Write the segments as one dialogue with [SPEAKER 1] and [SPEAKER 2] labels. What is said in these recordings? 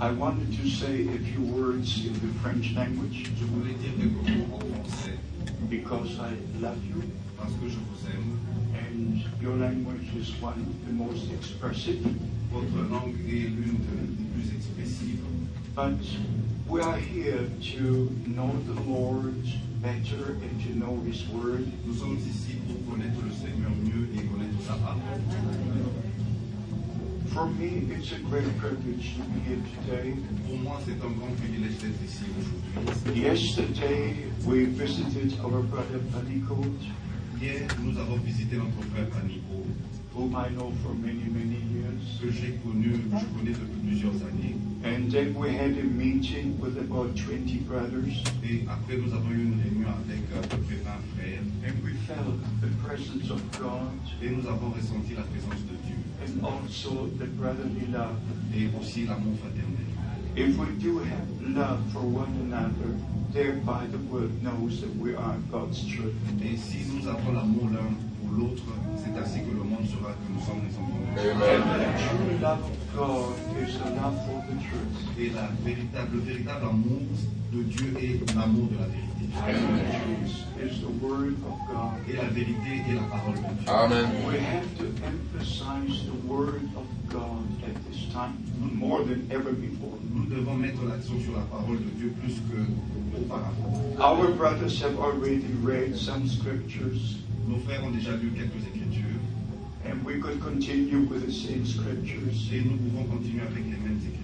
[SPEAKER 1] I wanted to say a few words in the French language
[SPEAKER 2] Je voulais dire quelques mots en français
[SPEAKER 1] because I love you
[SPEAKER 2] parce que je vous aime.
[SPEAKER 1] and your language is one of the most expressive.
[SPEAKER 2] Votre langue est l'une des plus expressives.
[SPEAKER 1] But we are here to know the Lord better and to know His Word.
[SPEAKER 2] Nous sommes ici pour connaître le Seigneur mieux et connaître sa parole.
[SPEAKER 1] For me, it's a great privilege to be here today.
[SPEAKER 2] Pour moi, c'est un grand privilège d'être ici aujourd'hui.
[SPEAKER 1] Yesterday, we visited our brother Panikot,
[SPEAKER 2] Hier, nous avons visité notre frère Panico,
[SPEAKER 1] whom I know for many, many years.
[SPEAKER 2] que j'ai connu, je connais depuis plusieurs années.
[SPEAKER 1] And then we had a meeting with about 20 brothers,
[SPEAKER 2] Et après, nous avons eu une réunion avec à peu près 20 frères.
[SPEAKER 1] and we felt the presence of God
[SPEAKER 2] Et nous avons ressenti la présence de Dieu.
[SPEAKER 1] And also the brotherly love.
[SPEAKER 2] Et aussi l'amour fraternel.
[SPEAKER 1] If we do have love for one another, thereby the world knows that we are God's children.
[SPEAKER 2] Et si nous avons l'amour l'un pour l'autre, c'est ainsi que le monde saura que nous sommes les enfants de Dieu.
[SPEAKER 1] And the true love of God is the love for the truth.
[SPEAKER 2] Et la véritable, le véritable amour de Dieu est l'amour de la vérité.
[SPEAKER 1] And the is the word of God.
[SPEAKER 2] Et la vérité est la parole de Dieu.
[SPEAKER 3] Amen.
[SPEAKER 1] We have to emphasize the word of God at this time more than ever before.
[SPEAKER 2] Nous devons mettre l'accent sur la parole de Dieu plus qu'auparavant.
[SPEAKER 1] Our brothers have already read some scriptures,
[SPEAKER 2] Nos frères ont déjà lu quelques écritures
[SPEAKER 1] and we could continue with the same scriptures.
[SPEAKER 2] et nous pouvons continuer avec les mêmes écritures.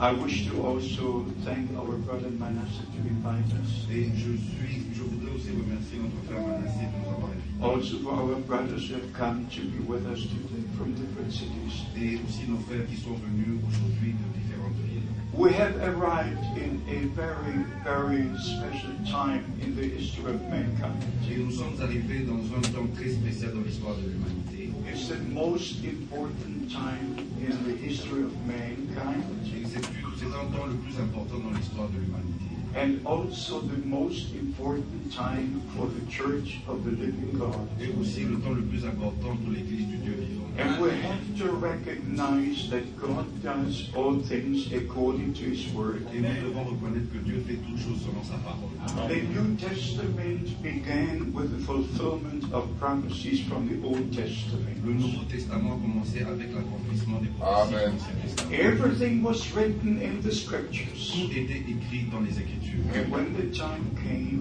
[SPEAKER 1] I wish to also thank our brother Manasseh to invite us.
[SPEAKER 2] Et je suis, je voudrais aussi remercier notre frère Manassé de nous avoir invités.
[SPEAKER 1] Also for our brothers who have come to be with us today from different cities.
[SPEAKER 2] Et aussi nos frères qui sont venus aujourd'hui de différentes villes.
[SPEAKER 1] We have arrived in a very, very special time in the history of mankind.
[SPEAKER 2] Et nous sommes arrivés dans un temps très spécial dans l'histoire de l'humanité.
[SPEAKER 1] It's the most important time in the history of mankind
[SPEAKER 2] c'est temps le plus important dans l'histoire de l'humanité.
[SPEAKER 1] and also the most important time for the church of the living God.
[SPEAKER 2] Et aussi le temps le plus important pour l'Église du Dieu vivant.
[SPEAKER 1] And we have to recognize that God does all things according to His Word.
[SPEAKER 2] Et nous devons reconnaître que Dieu fait toutes choses selon sa parole.
[SPEAKER 1] The New Testament began with the fulfillment of prophecies from the Old
[SPEAKER 2] Le
[SPEAKER 1] Testament.
[SPEAKER 2] Nouveau Testament a commencé avec l'accomplissement des prophéties
[SPEAKER 3] Amen.
[SPEAKER 2] de l'Ancien Testament.
[SPEAKER 1] Everything was written in the Scriptures.
[SPEAKER 2] Tout était écrit dans les Écritures.
[SPEAKER 1] And when the time came,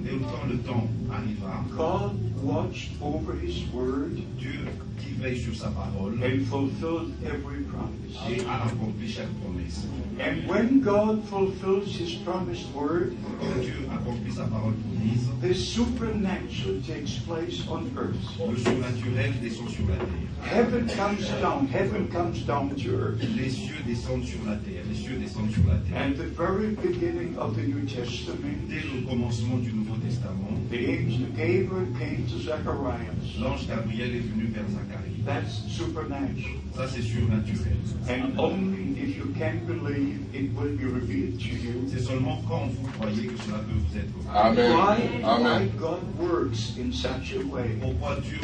[SPEAKER 2] Et quand le temps arriva,
[SPEAKER 1] God watched over His Word
[SPEAKER 2] Dieu qui veille sur sa parole
[SPEAKER 1] and fulfilled every promise.
[SPEAKER 2] et a accompli chaque promesse.
[SPEAKER 1] And when God fulfills His promised Word,
[SPEAKER 2] Quand Dieu accomplit sa parole promise,
[SPEAKER 1] the supernatural takes place on earth.
[SPEAKER 2] le surnaturel descend sur la terre.
[SPEAKER 1] Heaven comes down, heaven comes down to earth.
[SPEAKER 2] Les cieux descendent sur la terre, les cieux descendent sur la terre.
[SPEAKER 1] And the very beginning of the New Testament,
[SPEAKER 2] Dès le commencement du Nouveau Testament,
[SPEAKER 1] the angel Gabriel came to Zacharias.
[SPEAKER 2] l'ange Gabriel est venu vers Zacharie.
[SPEAKER 1] That's supernatural.
[SPEAKER 2] Ça, c'est surnaturel.
[SPEAKER 1] And only if you can believe, it will be revealed to you.
[SPEAKER 2] C'est seulement quand vous croyez que cela peut vous être
[SPEAKER 3] Amen.
[SPEAKER 1] Why, why God works in such a way.
[SPEAKER 2] Pourquoi Dieu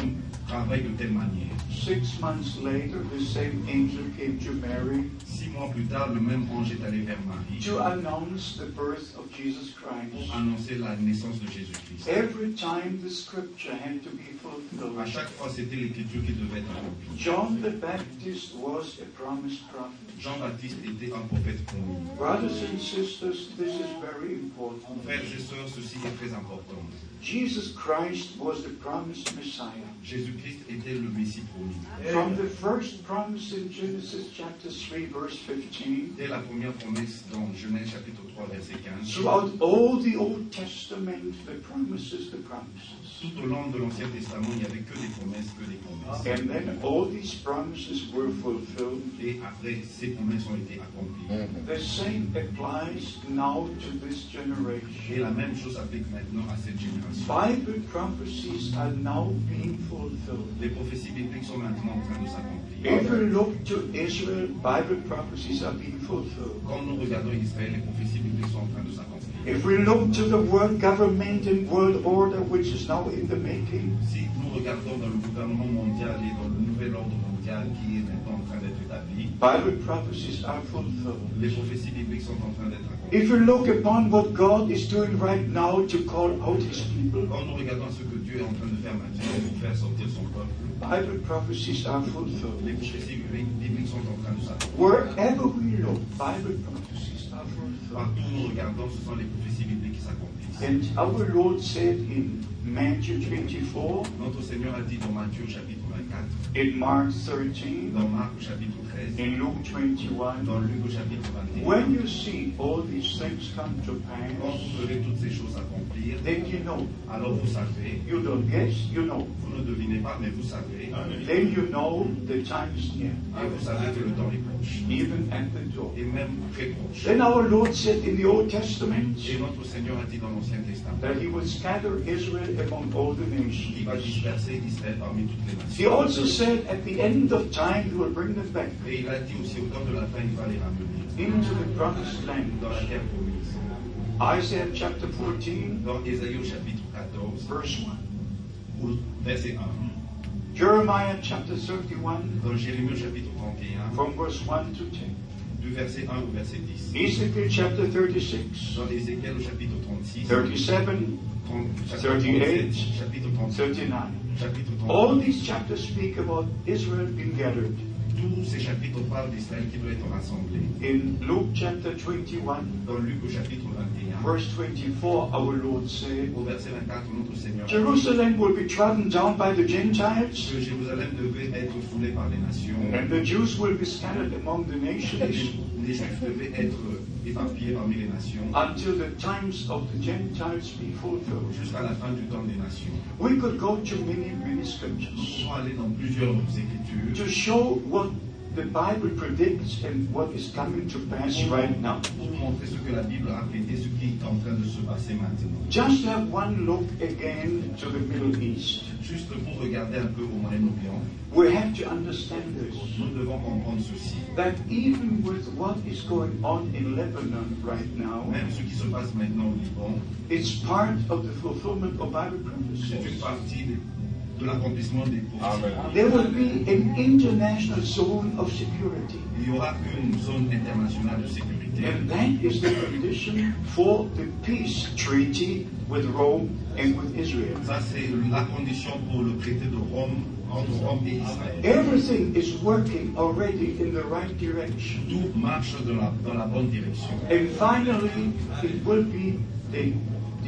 [SPEAKER 2] travaille de telle manière
[SPEAKER 1] Six months later, the same angel came to Mary
[SPEAKER 2] Six mois plus tard, le même ange est allé vers Marie
[SPEAKER 1] to announce the birth of Jesus
[SPEAKER 2] pour
[SPEAKER 1] Christ.
[SPEAKER 2] annoncer la naissance de Jésus-Christ.
[SPEAKER 1] Every time the scripture had to be
[SPEAKER 2] À
[SPEAKER 1] fulfilled.
[SPEAKER 2] chaque fois, c'était l'écriture qui devait être accomplie.
[SPEAKER 1] John the Baptist was a promised prophet.
[SPEAKER 2] Jean-Baptiste était un prophète promis.
[SPEAKER 1] Brothers and sisters, this is very important.
[SPEAKER 2] Frères et sœurs, ceci est très important.
[SPEAKER 1] Jesus Christ was the promised Messiah.
[SPEAKER 2] Jésus-Christ était le Messie promis.
[SPEAKER 1] From the first promise in Genesis chapter 3, verse 15,
[SPEAKER 2] Dès la première promesse dans Genèse chapitre 3, verset 15,
[SPEAKER 1] throughout all the Old Testament, the promises, the promises.
[SPEAKER 2] Tout au long de l'Ancien Testament, il n'y avait que des promesses, que des promesses.
[SPEAKER 1] And then all these promises were fulfilled.
[SPEAKER 2] Et après, ces promesses ont été accomplies.
[SPEAKER 3] Mhm.
[SPEAKER 1] The same applies now to this
[SPEAKER 2] Et
[SPEAKER 1] generation.
[SPEAKER 2] la même chose s'applique maintenant à cette génération.
[SPEAKER 1] Bible prophecies are now being fulfilled.
[SPEAKER 2] Les prophéties bibliques sont maintenant en train de s'accomplir.
[SPEAKER 1] If we look to Israel, Bible prophecies are being fulfilled.
[SPEAKER 2] Quand nous regardons Israël, les prophéties bibliques sont en train de s'accomplir.
[SPEAKER 1] If we look to the world government and world order, which is now in the making,
[SPEAKER 2] Si nous regardons dans le gouvernement mondial et dans le nouvel ordre mondial, qui est maintenant en train d'être établie.
[SPEAKER 1] Bible prophecies are fulfilled.
[SPEAKER 2] Les prophéties bibliques sont en train d'être accomplies.
[SPEAKER 1] If we look upon what God is doing right now to call out His people,
[SPEAKER 2] Quand nous regardons ce que Dieu est en train de faire maintenant pour faire sortir son peuple,
[SPEAKER 1] Bible prophecies are fulfilled.
[SPEAKER 2] les prophéties bibliques sont en train de s'accomplir.
[SPEAKER 1] Wherever we look, Bible prophecies are fulfilled.
[SPEAKER 2] Partout où nous regardons, ce sont les prophéties bibliques qui s'accomplissent.
[SPEAKER 1] And our Lord said in Matthew 24,
[SPEAKER 2] Notre Seigneur a dit dans Matthieu chapitre 24,
[SPEAKER 1] in Mark 13,
[SPEAKER 2] dans Marc chapitre 13,
[SPEAKER 1] in Luke 21,
[SPEAKER 2] dans Luc au chapitre 21,
[SPEAKER 1] when you see all these things come to
[SPEAKER 2] quand
[SPEAKER 1] pass,
[SPEAKER 2] vous verrez toutes ces choses s'accomplir,
[SPEAKER 1] then you know.
[SPEAKER 2] alors vous savez,
[SPEAKER 1] You don't guess, you know.
[SPEAKER 2] vous ne devinez pas, mais vous savez,
[SPEAKER 1] Then you know the time is near,
[SPEAKER 2] et vous savez que le temps est proche,
[SPEAKER 1] even at the door.
[SPEAKER 2] et même très proche.
[SPEAKER 1] Then our Lord said in the Old Testament
[SPEAKER 2] Et notre Seigneur a dit dans l'Ancien Testament
[SPEAKER 1] that He would scatter Israel among all the
[SPEAKER 2] qu'il
[SPEAKER 1] nations.
[SPEAKER 2] va disperser Israël parmi toutes les
[SPEAKER 1] He
[SPEAKER 2] nations.
[SPEAKER 1] also said at the end of time He will bring them back
[SPEAKER 2] Et il a dit aussi au temps de la fin, il va les ramener
[SPEAKER 1] into the promised land.
[SPEAKER 2] dans la terre promise.
[SPEAKER 1] Isaiah chapter 14,
[SPEAKER 2] Dans Ésaïe au chapitre 14,
[SPEAKER 1] verse 1.
[SPEAKER 2] au verset 1.
[SPEAKER 1] Jeremiah chapter 31,
[SPEAKER 2] Dans Jérémie au chapitre 31,
[SPEAKER 1] from verse 1 to 10.
[SPEAKER 2] du verset 1 au verset 10.
[SPEAKER 1] Ezekiel chapter 36,
[SPEAKER 2] Dans Ézéchiel au chapitre 36,
[SPEAKER 1] 37,
[SPEAKER 2] 30, chapitre
[SPEAKER 1] 38,
[SPEAKER 2] 37, chapitre
[SPEAKER 1] 39.
[SPEAKER 2] chapitre
[SPEAKER 1] All these chapters speak about Israel being gathered.
[SPEAKER 2] Tous ces chapitres parlent d'Israël qui doit être rassemblé.
[SPEAKER 1] In Luke chapter 21,
[SPEAKER 2] Dans Luc au chapitre 21,
[SPEAKER 1] verse 24, our Lord said,
[SPEAKER 2] au verset 24, notre Seigneur
[SPEAKER 1] Jerusalem will be trodden down by the Gentiles,
[SPEAKER 2] que Jérusalem devait être foulée par les nations.
[SPEAKER 1] and the Jews will be scattered among the nations
[SPEAKER 2] les Juifs devaient être éparpillés parmi les nations
[SPEAKER 1] until the times of the Gentiles be fulfilled.
[SPEAKER 2] jusqu'à la fin du temps des nations.
[SPEAKER 1] We could go to many, many scriptures
[SPEAKER 2] aller dans plusieurs écritures
[SPEAKER 1] to show what the Bible predicts and what is coming to pass right now.
[SPEAKER 2] pour vous montrer ce que la Bible a prédit, ce qui est en train de se passer maintenant.
[SPEAKER 1] Just have one look again to the Middle East.
[SPEAKER 2] Juste pour regarder un peu au Moyen-Orient,
[SPEAKER 1] We have to understand this.
[SPEAKER 2] nous devons comprendre ceci.
[SPEAKER 1] That even with what is going on in Lebanon right now,
[SPEAKER 2] Même ce qui se passe maintenant au Liban,
[SPEAKER 1] it's part of the fulfillment of Bible
[SPEAKER 2] c'est une partie de l'accomplissement des prophéties.
[SPEAKER 1] There will be an international zone of security.
[SPEAKER 2] Il y aura une zone internationale de sécurité.
[SPEAKER 1] And that is the condition for the peace treaty with Rome and with Israel.
[SPEAKER 2] Ça, c'est la condition pour le traité de Rome entre Rome et Israël.
[SPEAKER 1] Everything is working already in the right direction.
[SPEAKER 2] Tout marche dans la, dans la bonne direction.
[SPEAKER 1] And finally, it will be the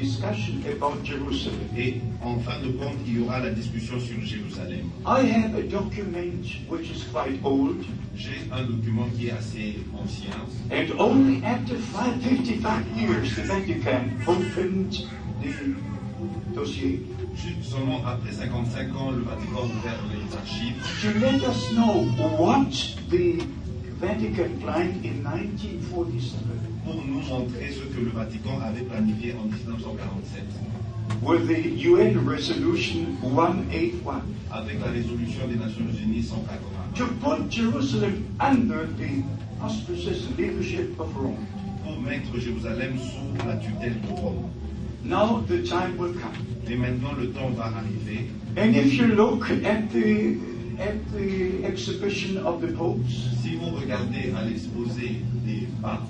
[SPEAKER 1] discussion about Jerusalem.
[SPEAKER 2] Et en fin de compte, il y aura la discussion sur Jérusalem.
[SPEAKER 1] I have a document which is quite old,
[SPEAKER 2] J'ai un document qui est assez ancien.
[SPEAKER 1] and only after five, 55 years the Vatican opened the dossier
[SPEAKER 2] seulement après 55 ans, le Vatican a ouvert les archives
[SPEAKER 1] to let us know what the Vatican planned in 1947
[SPEAKER 2] pour nous montrer ce que le Vatican avait planifié en 1947
[SPEAKER 1] with the UN resolution 181
[SPEAKER 2] avec la résolution des Nations Unies 180
[SPEAKER 1] to put Jerusalem under the auspices and leadership of Rome.
[SPEAKER 2] pour mettre Jérusalem sous la tutelle de Rome.
[SPEAKER 1] Now the time will come.
[SPEAKER 2] Et maintenant, le temps va arriver.
[SPEAKER 1] And if you look at the at the exhibition of the popes,
[SPEAKER 2] Si vous regardez à l'exposé des papes,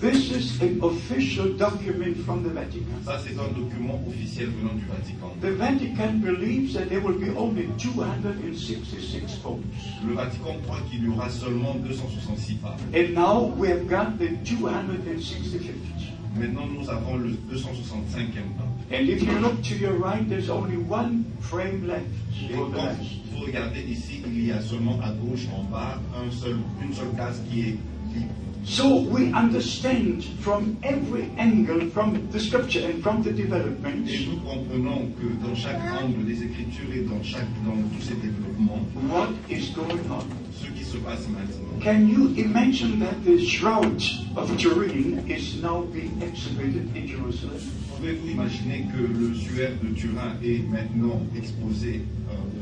[SPEAKER 1] this is an official document from the Vatican.
[SPEAKER 2] ça c'est un document officiel venant du Vatican.
[SPEAKER 1] The Vatican believes that there will be only 266 popes.
[SPEAKER 2] Le Vatican croit qu'il y aura seulement 266 papes.
[SPEAKER 1] And now we have got the 265th.
[SPEAKER 2] Maintenant, nous avons le 265e pape.
[SPEAKER 1] And if you look to your right, there's only one frame left
[SPEAKER 2] quand vous regardez ici, il y a seulement à gauche, en bas, un seul, une seule case qui est libre.
[SPEAKER 1] So we understand from every angle, from the scripture and from the development.
[SPEAKER 2] Et nous comprenons que dans chaque angle des Écritures et dans, chaque, dans tous ces développements,
[SPEAKER 1] what is going on.
[SPEAKER 2] ce qui se passe maintenant.
[SPEAKER 1] Can you imagine that the shroud of Turin is now being exhibited in Jerusalem?
[SPEAKER 2] Pouvez-vous imaginer que le suaire de Turin est maintenant exposé euh,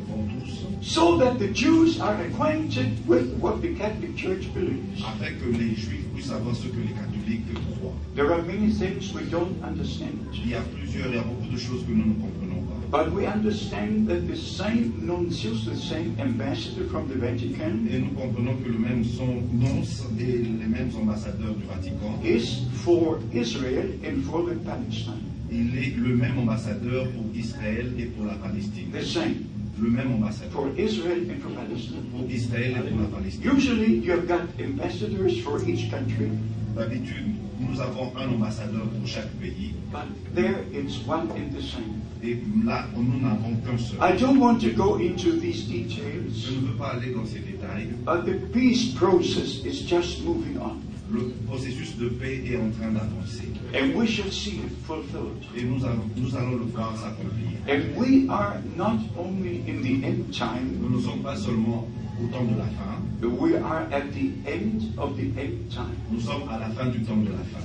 [SPEAKER 1] So that the Jews are acquainted with what the Catholic Church believes.
[SPEAKER 2] afin que les Juifs puissent savoir ce que les catholiques croient
[SPEAKER 1] There are many things we don't understand.
[SPEAKER 2] Il y a plusieurs, il y a beaucoup de choses que nous ne comprenons pas.
[SPEAKER 1] But we understand that the same nuntius, the same ambassador from the Vatican,
[SPEAKER 2] Et nous comprenons que le même son nonce et les mêmes ambassadeurs du Vatican,
[SPEAKER 1] is for Israel and for the Palestine.
[SPEAKER 2] il est le même ambassadeur pour Israël et pour la Palestine.
[SPEAKER 1] The same
[SPEAKER 2] Le même ambassadeur
[SPEAKER 1] for Israel and for Palestine.
[SPEAKER 2] Israël et pour la Palestine.
[SPEAKER 1] Usually you have got ambassadors for each country,
[SPEAKER 2] D'habitude, nous avons un ambassadeur pour chaque pays.
[SPEAKER 1] but there it's one and the same.
[SPEAKER 2] Et là, nous n'avons qu'un seul.
[SPEAKER 1] I don't want to go into these details.
[SPEAKER 2] Je ne veux pas aller dans ces détails.
[SPEAKER 1] but the peace process is just moving on,
[SPEAKER 2] Le processus de paix est en train d'avancer.
[SPEAKER 1] and we shall see it fulfilled.
[SPEAKER 2] Et nous allons, nous allons le voir s'accomplir.
[SPEAKER 1] And we are not only in the end
[SPEAKER 2] Nous
[SPEAKER 1] time,
[SPEAKER 2] ne sommes pas seulement au temps de la fin,
[SPEAKER 1] we are at the end of the end time.
[SPEAKER 2] nous sommes à la fin du temps de la fin.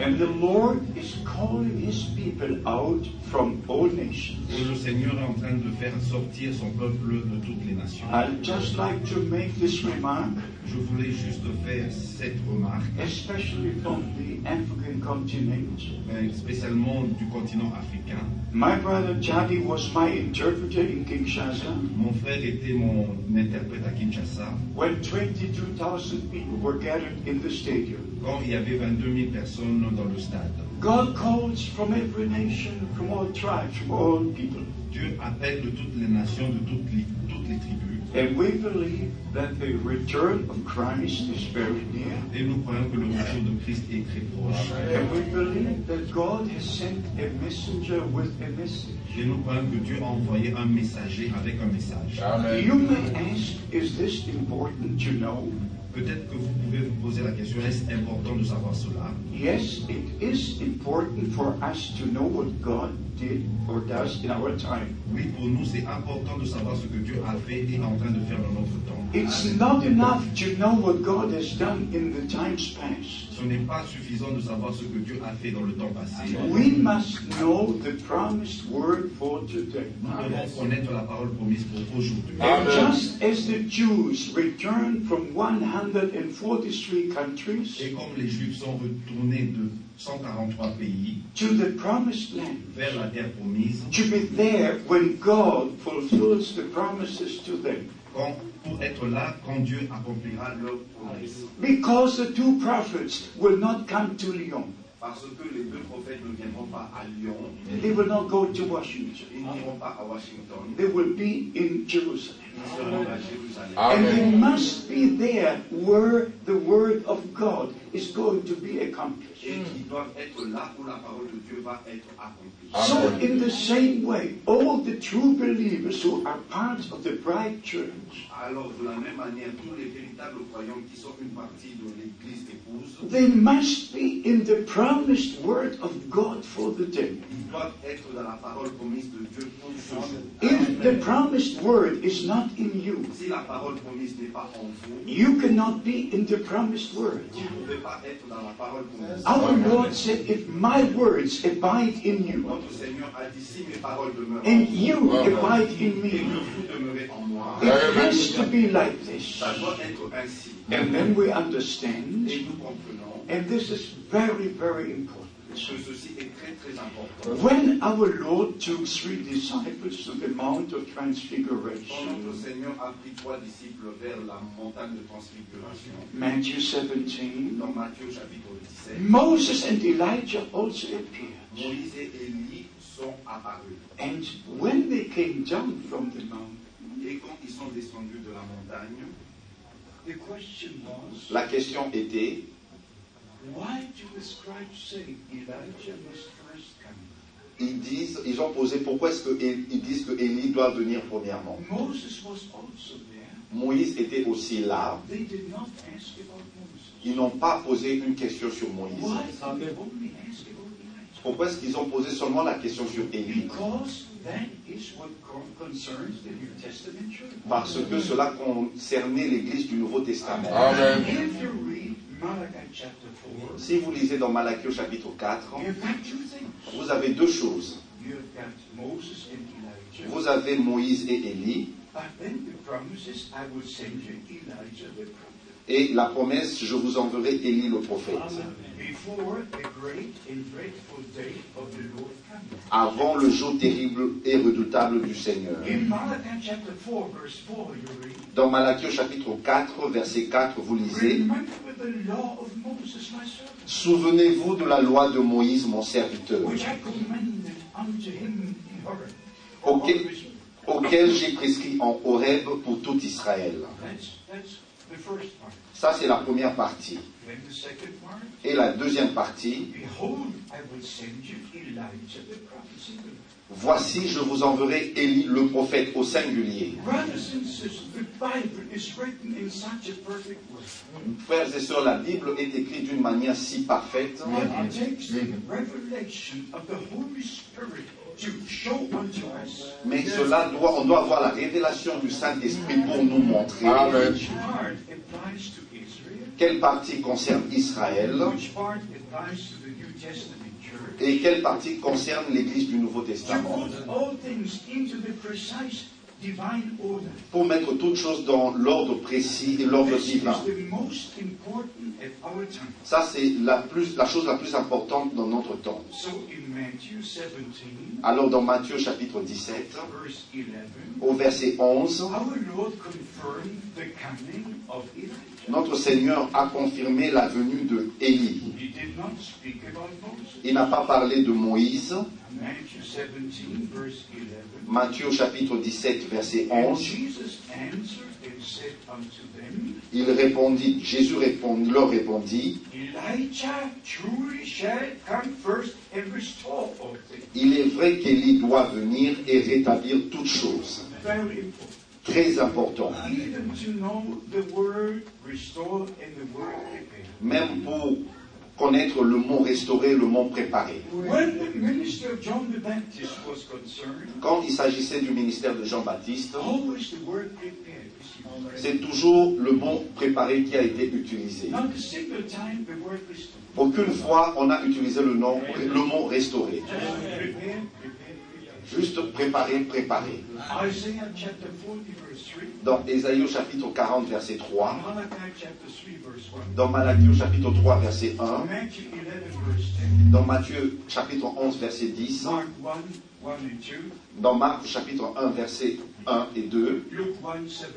[SPEAKER 1] And the Lord is calling his people out from all nations.
[SPEAKER 2] Et le Seigneur est en train de faire sortir son peuple de toutes les nations.
[SPEAKER 1] I'd just like to make this remark,
[SPEAKER 2] Je voulais juste faire cette remarque,
[SPEAKER 1] especially from the African continent.
[SPEAKER 2] euh, spécialement du continent africain.
[SPEAKER 1] My brother Jadi was my interpreter in Kinshasa
[SPEAKER 2] Mon frère était mon interprète à Kinshasa
[SPEAKER 1] when 22,000 people were gathered in the stadium.
[SPEAKER 2] quand il y avait 22 000 personnes dans le stade.
[SPEAKER 1] God calls from every nation, from all tribes, from all people.
[SPEAKER 2] Dieu appelle de toutes les nations, de toutes les, toutes les tribus.
[SPEAKER 1] And we believe that the return of Christ is very near.
[SPEAKER 2] Et nous croyons que le retour de Christ est très proche.
[SPEAKER 1] And we believe that God has sent a messenger with a message.
[SPEAKER 2] Et nous croyons que Dieu a envoyé un messager avec un message.
[SPEAKER 1] You may ask, is this important to know?
[SPEAKER 2] Peut-être que vous pouvez vous poser la question, est-ce important de savoir cela
[SPEAKER 1] Yes, it is important for us to know what God did or does in our time.
[SPEAKER 2] Oui, pour nous, c'est important de savoir ce que Dieu a fait et est en train de faire dans notre temps.
[SPEAKER 1] It's not enough to know what God has done in the times past.
[SPEAKER 2] Ce n'est pas suffisant de savoir ce que Dieu a fait dans le temps passé.
[SPEAKER 1] We must know the promised word for today.
[SPEAKER 2] Nous devons connaître la parole promise pour aujourd'hui.
[SPEAKER 1] And just as the Jews returned from 143 countries
[SPEAKER 2] Et comme les Juifs sont retournés de 143 pays
[SPEAKER 1] to the promised land,
[SPEAKER 2] vers la terre promise,
[SPEAKER 1] to be there when God fulfills the promises to them.
[SPEAKER 2] pour être là quand Dieu accomplira leur promesse.
[SPEAKER 1] Because the two prophets will not come to Lyon.
[SPEAKER 2] Parce que les deux prophètes ne viendront pas à Lyon,
[SPEAKER 1] They will not go to Washington.
[SPEAKER 2] ils n'iront pas à Washington,
[SPEAKER 1] They will be in Jerusalem.
[SPEAKER 2] ils seront à Jérusalem.
[SPEAKER 1] And they must be there where the word of God is going to be accomplished.
[SPEAKER 2] Et qui doivent être là où la parole de Dieu va être accomplie.
[SPEAKER 1] So, in the same way, all the true believers who are part of the bride church,
[SPEAKER 2] Alors, de la même manière, tous les véritables croyants qui sont une partie de l'Église épouse,
[SPEAKER 1] they must be in the Promised word of God for the day. If the promised word is not in you, you cannot be in the promised word. Our Lord said, If my words abide in you, and you abide in me, it has to be like this. And then we understand and this is very, very important.
[SPEAKER 2] que ceci est très très important.
[SPEAKER 1] When our Lord took three disciples to the Mount of
[SPEAKER 2] Quand
[SPEAKER 1] Transfiguration,
[SPEAKER 2] notre Seigneur a pris trois disciples vers la montagne de transfiguration,
[SPEAKER 1] Matthew 17,
[SPEAKER 2] dans Matthieu chapitre 17,
[SPEAKER 1] Moses and Elijah also appeared.
[SPEAKER 2] Moïse et Élie sont apparus.
[SPEAKER 1] And when they came down from the mountain,
[SPEAKER 2] Et quand ils sont descendus de la montagne,
[SPEAKER 1] the question was,
[SPEAKER 4] La question était, ils disent, ils ont posé pourquoi est-ce qu'ils disent que Élie doit venir premièrement.
[SPEAKER 1] Moses was also there.
[SPEAKER 4] Moïse était aussi là.
[SPEAKER 1] They did not ask about Moses.
[SPEAKER 4] Ils n'ont pas posé une question sur Moïse.
[SPEAKER 1] Why did they only ask about Elijah?
[SPEAKER 4] Pourquoi est-ce qu'ils ont posé seulement la question sur Élie?
[SPEAKER 1] Because that is what con- concerns the New Testament church.
[SPEAKER 4] Parce que cela concernait l'Église du Nouveau Testament.
[SPEAKER 1] If you read Malachi chapter 4,
[SPEAKER 4] Si vous lisez dans Malachie au chapitre 4,
[SPEAKER 1] you've got two things.
[SPEAKER 4] vous avez deux choses. Vous avez Moïse et Élie, Et la promesse, je vous enverrai Élie le prophète.
[SPEAKER 2] avant le jour terrible et redoutable du Seigneur.
[SPEAKER 1] In Malachi chapter 4, verse 4, you read,
[SPEAKER 2] Dans Malachie au chapitre 4, verset 4, vous lisez. Souvenez-vous de la loi de Moïse, mon serviteur, auquel, auquel j'ai prescrit en Horeb pour tout Israël. Ça, c'est la première partie. Et la deuxième partie,
[SPEAKER 1] Behold, I will send you Elijah the prophet singular.
[SPEAKER 2] voici, je vous enverrai Élie le prophète au singulier. Frères et sœurs, la Bible est écrite d'une manière si parfaite
[SPEAKER 1] takes the revelation of the Holy Spirit to show unto us
[SPEAKER 2] Mais cela doit, on doit avoir la révélation du Saint-Esprit pour nous montrer.
[SPEAKER 1] Which part applies to Israel,
[SPEAKER 2] quelle partie concerne Israël?
[SPEAKER 1] Which part applies to the New Testament church,
[SPEAKER 2] et quelle partie concerne l'Église du Nouveau Testament? Pour mettre toutes choses dans l'ordre précis et l'ordre divin. Ça, c'est la, plus, la chose la plus importante dans notre temps.
[SPEAKER 1] So in Matthew 17,
[SPEAKER 2] Alors, dans Matthieu chapitre 17,
[SPEAKER 1] verse 11,
[SPEAKER 2] au verset 11,
[SPEAKER 1] our Lord confirmed the coming of Elijah.
[SPEAKER 2] notre Seigneur a confirmé la venue de Élie. Il n'a pas parlé de Moïse.
[SPEAKER 1] Matthew 17, verse 11.
[SPEAKER 2] Matthieu chapitre 17, verset
[SPEAKER 1] And
[SPEAKER 2] 11,
[SPEAKER 1] Jesus answered and said unto them,
[SPEAKER 2] il répondit, Jésus répond- leur répondit, il est vrai qu'Élie doit venir et rétablir toutes choses. Très important. Même pour connaître le mot restauré, le mot préparé. Quand il s'agissait du ministère de Jean-Baptiste, c'est toujours le mot préparé qui a été utilisé. Aucune fois on a utilisé le, nom, le mot restauré. Juste préparer, préparer.
[SPEAKER 1] Isaiah chapter 40 verse 3.
[SPEAKER 2] Dans Ésaïe au chapitre 40, verset 3.
[SPEAKER 1] Malachi chapter 3 verse 1.
[SPEAKER 2] Dans Malachie au chapitre 3, verset 1.
[SPEAKER 1] Matthew 11 verse 10.
[SPEAKER 2] Dans Matthieu chapitre 11, verset 10.
[SPEAKER 1] Mark 1, 1 and 2.
[SPEAKER 2] Dans Marc au chapitre 1, verset 1 et 2.
[SPEAKER 1] Luke 1, 17.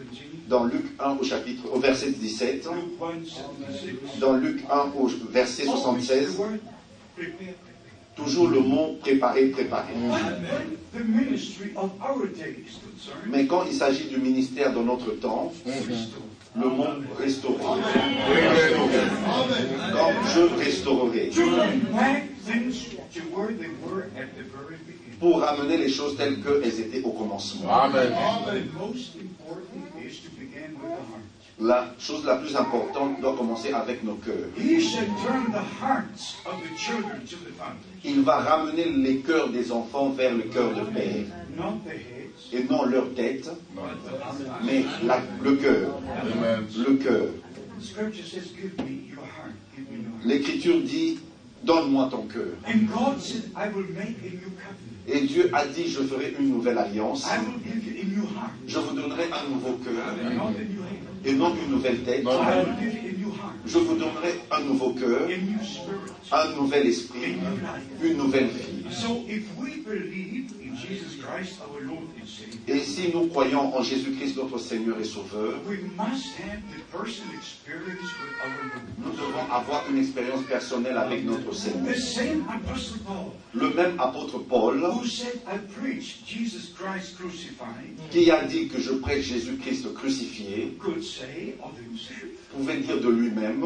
[SPEAKER 2] Dans Luc 1 au chapitre au verset 17.
[SPEAKER 1] Luke 1, 76.
[SPEAKER 2] Dans Luc 1 au verset
[SPEAKER 1] Always
[SPEAKER 2] 76. Toujours le mot préparer, préparer.
[SPEAKER 1] But when the ministry of our day is concerned,
[SPEAKER 2] Mais quand il s'agit du ministère de notre temps,
[SPEAKER 1] restore.
[SPEAKER 2] le mot restaurer. Quand je restaurerai. Pour ramener les choses telles qu'elles étaient au commencement.
[SPEAKER 5] Amen.
[SPEAKER 1] The most important is to begin with the heart.
[SPEAKER 2] La chose la plus importante doit commencer avec nos cœurs.
[SPEAKER 1] He shall turn the hearts of the children to the fathers,
[SPEAKER 2] Il va ramener les cœurs des enfants vers le cœur de père.
[SPEAKER 1] not the heads,
[SPEAKER 2] Et non leur tête, mais la- le cœur. Le cœur.
[SPEAKER 1] The scripture says, Give me your heart, give me your heart.
[SPEAKER 2] L'écriture dit, donne-moi ton cœur. Et Dieu a dit, je ferai une nouvelle alliance. Je vous donnerai un nouveau cœur et non une nouvelle tête. Je vous donnerai un nouveau cœur, un nouvel esprit, une nouvelle vie. Et si nous croyons en Jésus-Christ, notre Seigneur et Sauveur, nous devons avoir une expérience personnelle avec notre Seigneur. Le même apôtre Paul, qui a dit que je prêche Jésus-Christ crucifié, pouvait dire de lui-même,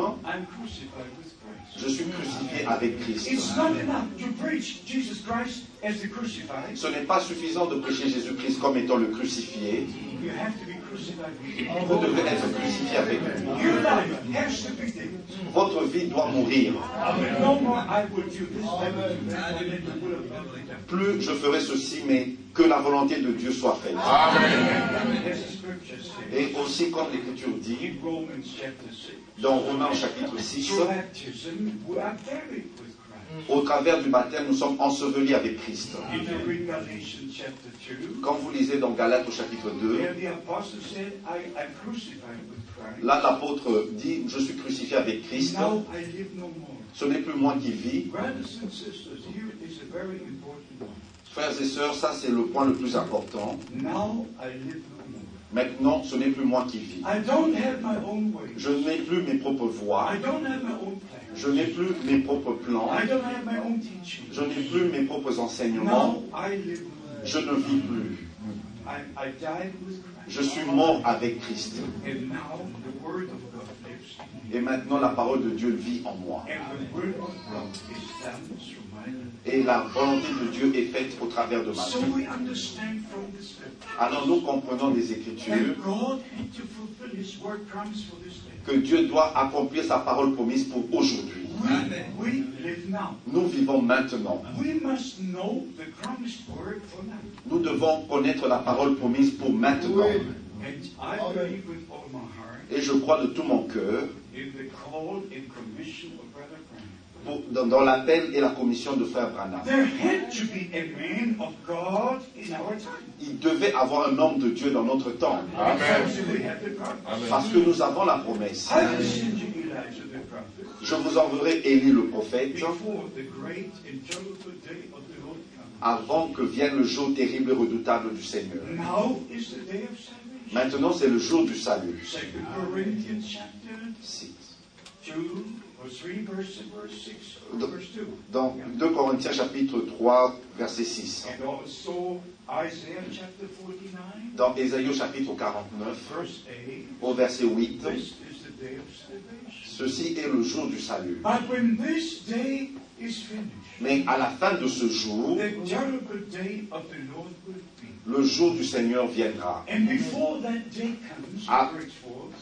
[SPEAKER 2] je suis crucifié avec Christ. Ce n'est pas suffisant de prêcher Jésus-Christ comme étant le crucifié. Vous devez être crucifié avec lui. Votre vie doit mourir. Plus je ferai ceci, mais que la volonté de Dieu soit faite. Et aussi, comme l'Écriture dit,
[SPEAKER 1] in Romans chapter 6,
[SPEAKER 2] dans Romains chapitre 6,
[SPEAKER 1] through baptism we are buried with Christ.
[SPEAKER 2] au travers du baptême, nous sommes ensevelis avec Christ.
[SPEAKER 1] If you read Galatians chapter 2,
[SPEAKER 2] Quand vous lisez dans Galates au chapitre 2,
[SPEAKER 1] where the apostle said, I am crucified with Christ. Christ.
[SPEAKER 2] Là, l'apôtre dit, je suis crucifié avec Christ.
[SPEAKER 1] Now I live no more.
[SPEAKER 2] Ce n'est plus moi qui vis. Frères et sœurs, ça c'est le point le plus important. Maintenant, ce n'est plus moi qui vis. Je n'ai plus mes propres voies. Je n'ai plus mes propres plans. Je n'ai plus mes propres enseignements. Je ne vis plus. Je suis mort avec Christ. Et maintenant, la parole de Dieu vit en moi. Et la volonté de Dieu est faite au travers de ma vie. Alors nous comprenons
[SPEAKER 1] that
[SPEAKER 2] Écritures que Dieu doit accomplir sa parole promise pour aujourd'hui. Nous vivons maintenant. Nous devons connaître la parole promise pour maintenant. Et je crois de tout mon cœur pour- dans, dans l'appel et la commission de Frère Branham.
[SPEAKER 1] There had to be a man of God in our time.
[SPEAKER 2] Il devait avoir un homme de Dieu dans notre temps.
[SPEAKER 1] Because we have the promise.
[SPEAKER 2] Parce que nous avons la promesse.
[SPEAKER 1] I will send you Elijah the prophet
[SPEAKER 2] Je vous enverrai Élie le prophète
[SPEAKER 1] before the great and terrible day of the Lord comes.
[SPEAKER 2] avant que vienne le jour terrible et redoutable du Seigneur. Maintenant, c'est le jour du salut.
[SPEAKER 1] Second Corinthians chapter
[SPEAKER 2] Si.
[SPEAKER 1] 2 or 3 verse, verse 6 or verse 2.
[SPEAKER 2] Dans 2 Corinthiens chapitre 3, verset 6.
[SPEAKER 1] And also Isaiah chapter 49
[SPEAKER 2] Dans Ésaïe chapitre 49,
[SPEAKER 1] verse 8.
[SPEAKER 2] au verset 8,
[SPEAKER 1] This is the day of salvation.
[SPEAKER 2] ceci est le jour du salut.
[SPEAKER 1] But when this day is finished,
[SPEAKER 2] Mais à la fin de ce jour,
[SPEAKER 1] the terrible day of the Lord will be.
[SPEAKER 2] le jour du Seigneur viendra.
[SPEAKER 1] And before that day comes,
[SPEAKER 2] Ah.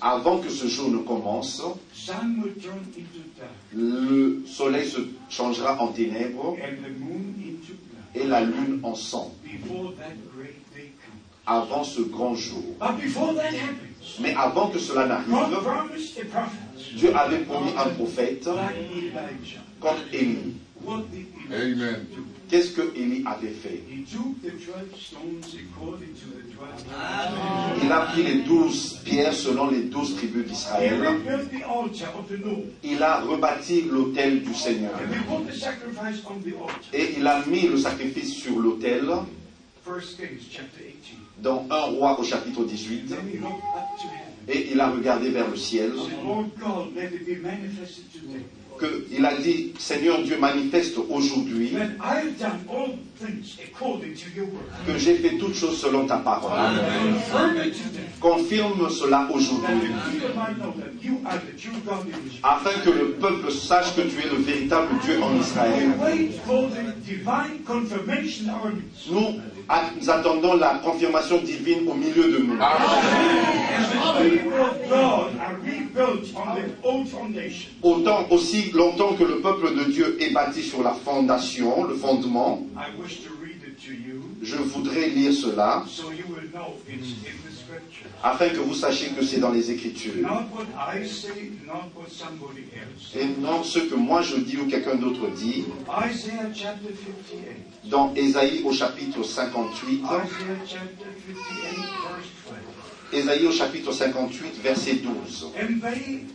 [SPEAKER 2] Avant que ce jour ne commence,
[SPEAKER 1] sun will turn into dark,
[SPEAKER 2] le soleil se changera en ténèbres
[SPEAKER 1] and the moon into blood.
[SPEAKER 2] et la lune en sang.
[SPEAKER 1] Before that great day comes.
[SPEAKER 2] Avant ce grand jour.
[SPEAKER 1] But before that happens,
[SPEAKER 2] Mais avant que cela n'arrive,
[SPEAKER 1] promised a prophet
[SPEAKER 2] Dieu avait promis un prophète comme Élie.
[SPEAKER 5] Amen.
[SPEAKER 2] Qu'est-ce que Élie avait fait? Il a pris les douze pierres selon les douze tribus d'Israël. Il a rebâti l'autel du Seigneur. Et il a mis le sacrifice sur l'autel
[SPEAKER 1] First Kings chapter 18.
[SPEAKER 2] dans 1 roi au chapitre 18.
[SPEAKER 1] Then he looked up to heaven.
[SPEAKER 2] Et il a regardé vers le ciel.
[SPEAKER 1] He said, Lord God, let it be manifested today.
[SPEAKER 2] Que, il a dit, Seigneur Dieu, manifeste aujourd'hui Que j'ai fait toutes choses selon ta parole. Confirme cela aujourd'hui. Afin que le peuple sache que tu es le véritable Dieu en
[SPEAKER 1] We
[SPEAKER 2] Israël.
[SPEAKER 1] wait for the divine confirmation in our midst.
[SPEAKER 2] Nous, nous attendons la confirmation divine au milieu de nous.
[SPEAKER 1] As the people of God are rebuilt on the old foundation,
[SPEAKER 2] Autant aussi longtemps que le peuple de Dieu est bâti sur la fondation, le fondement, Je voudrais lire cela afin que vous sachiez que c'est dans les Écritures. Et non ce que moi je dis ou quelqu'un d'autre dit.
[SPEAKER 1] Isaiah chapter 58.
[SPEAKER 2] Dans Ésaïe au chapitre 58,
[SPEAKER 1] Isaiah chapter 58, verse 12.
[SPEAKER 2] Ésaïe au chapitre 58, verset 12.
[SPEAKER 1] And they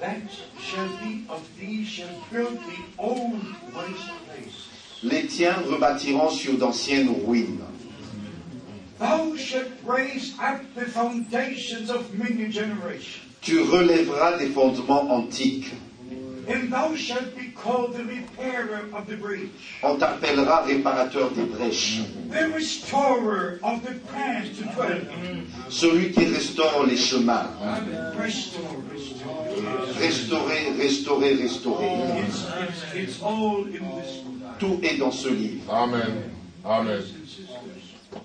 [SPEAKER 1] that shall be of thee shall build the old waste places.
[SPEAKER 2] Les tiens rebâtiront sur d'anciennes ruines. Tu relèveras des fondements antiques. On t'appellera réparateur des brèches. Celui qui restaure les chemins. Restaurer, restaurer, restaurer. Tout est dans ce livre.
[SPEAKER 5] Amen. Amen.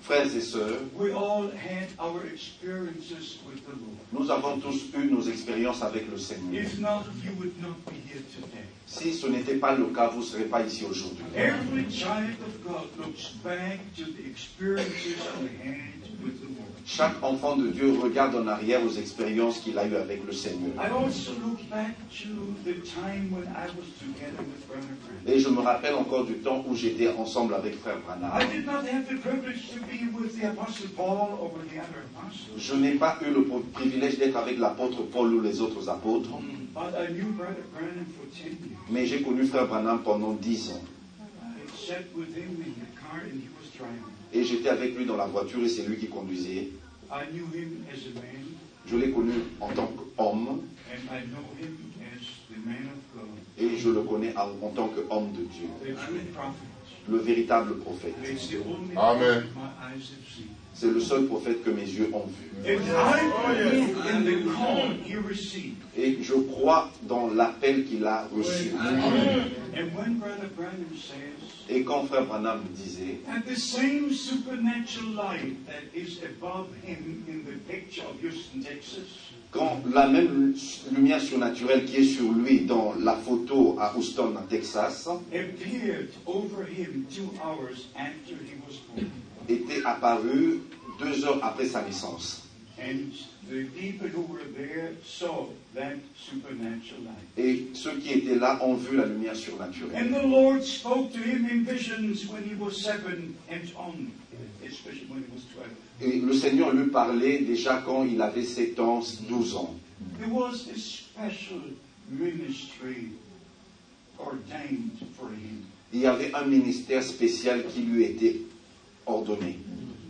[SPEAKER 2] Frères et sœurs,
[SPEAKER 1] we all had our experiences with the Lord.
[SPEAKER 2] nous avons tous eu nos expériences avec le Seigneur.
[SPEAKER 1] If not, you would not be here today.
[SPEAKER 2] Si ce n'était pas le cas, vous ne serez pas ici aujourd'hui. Chaque enfant de Dieu regarde en arrière aux expériences qu'il a eues avec le Seigneur.
[SPEAKER 1] I also look back to the time when I was together with Brother Branham.
[SPEAKER 2] Et je me rappelle encore du temps où j'étais ensemble avec Frère Branham. Je n'ai pas eu le privilège d'être avec l'apôtre Paul ou les autres apôtres,
[SPEAKER 1] but I knew Brother Branham for 10 years.
[SPEAKER 2] mais j'ai connu Frère Branham pendant dix ans.
[SPEAKER 1] I sat with him in the car and he was driving.
[SPEAKER 2] Et j'étais avec lui dans la voiture et c'est lui qui conduisait.
[SPEAKER 1] I knew him as a man,
[SPEAKER 2] Je l'ai connu en tant qu'homme
[SPEAKER 1] and I know him as the man of God,
[SPEAKER 2] et je le connais en, en tant qu'homme de Dieu,
[SPEAKER 1] the true prophet.
[SPEAKER 2] le véritable prophète.
[SPEAKER 5] Amen.
[SPEAKER 2] C'est le seul prophète que mes yeux ont vu. Et je crois dans l'appel qu'il a reçu. Et quand Frère Branham disait, quand la même lumière surnaturelle qui est sur lui dans la photo à Houston, en Texas, était apparue deux heures après sa naissance. Et ceux qui étaient là ont vu la lumière surnaturelle.
[SPEAKER 1] And the Lord spoke to him in visions when he was seven and on, especially when he was twelve.
[SPEAKER 2] Et le Seigneur lui parlait déjà quand il avait 7 ans, 12 ans.
[SPEAKER 1] There was a special ministry ordained for him.
[SPEAKER 2] Il y avait un ministère spécial qui lui était ordonné.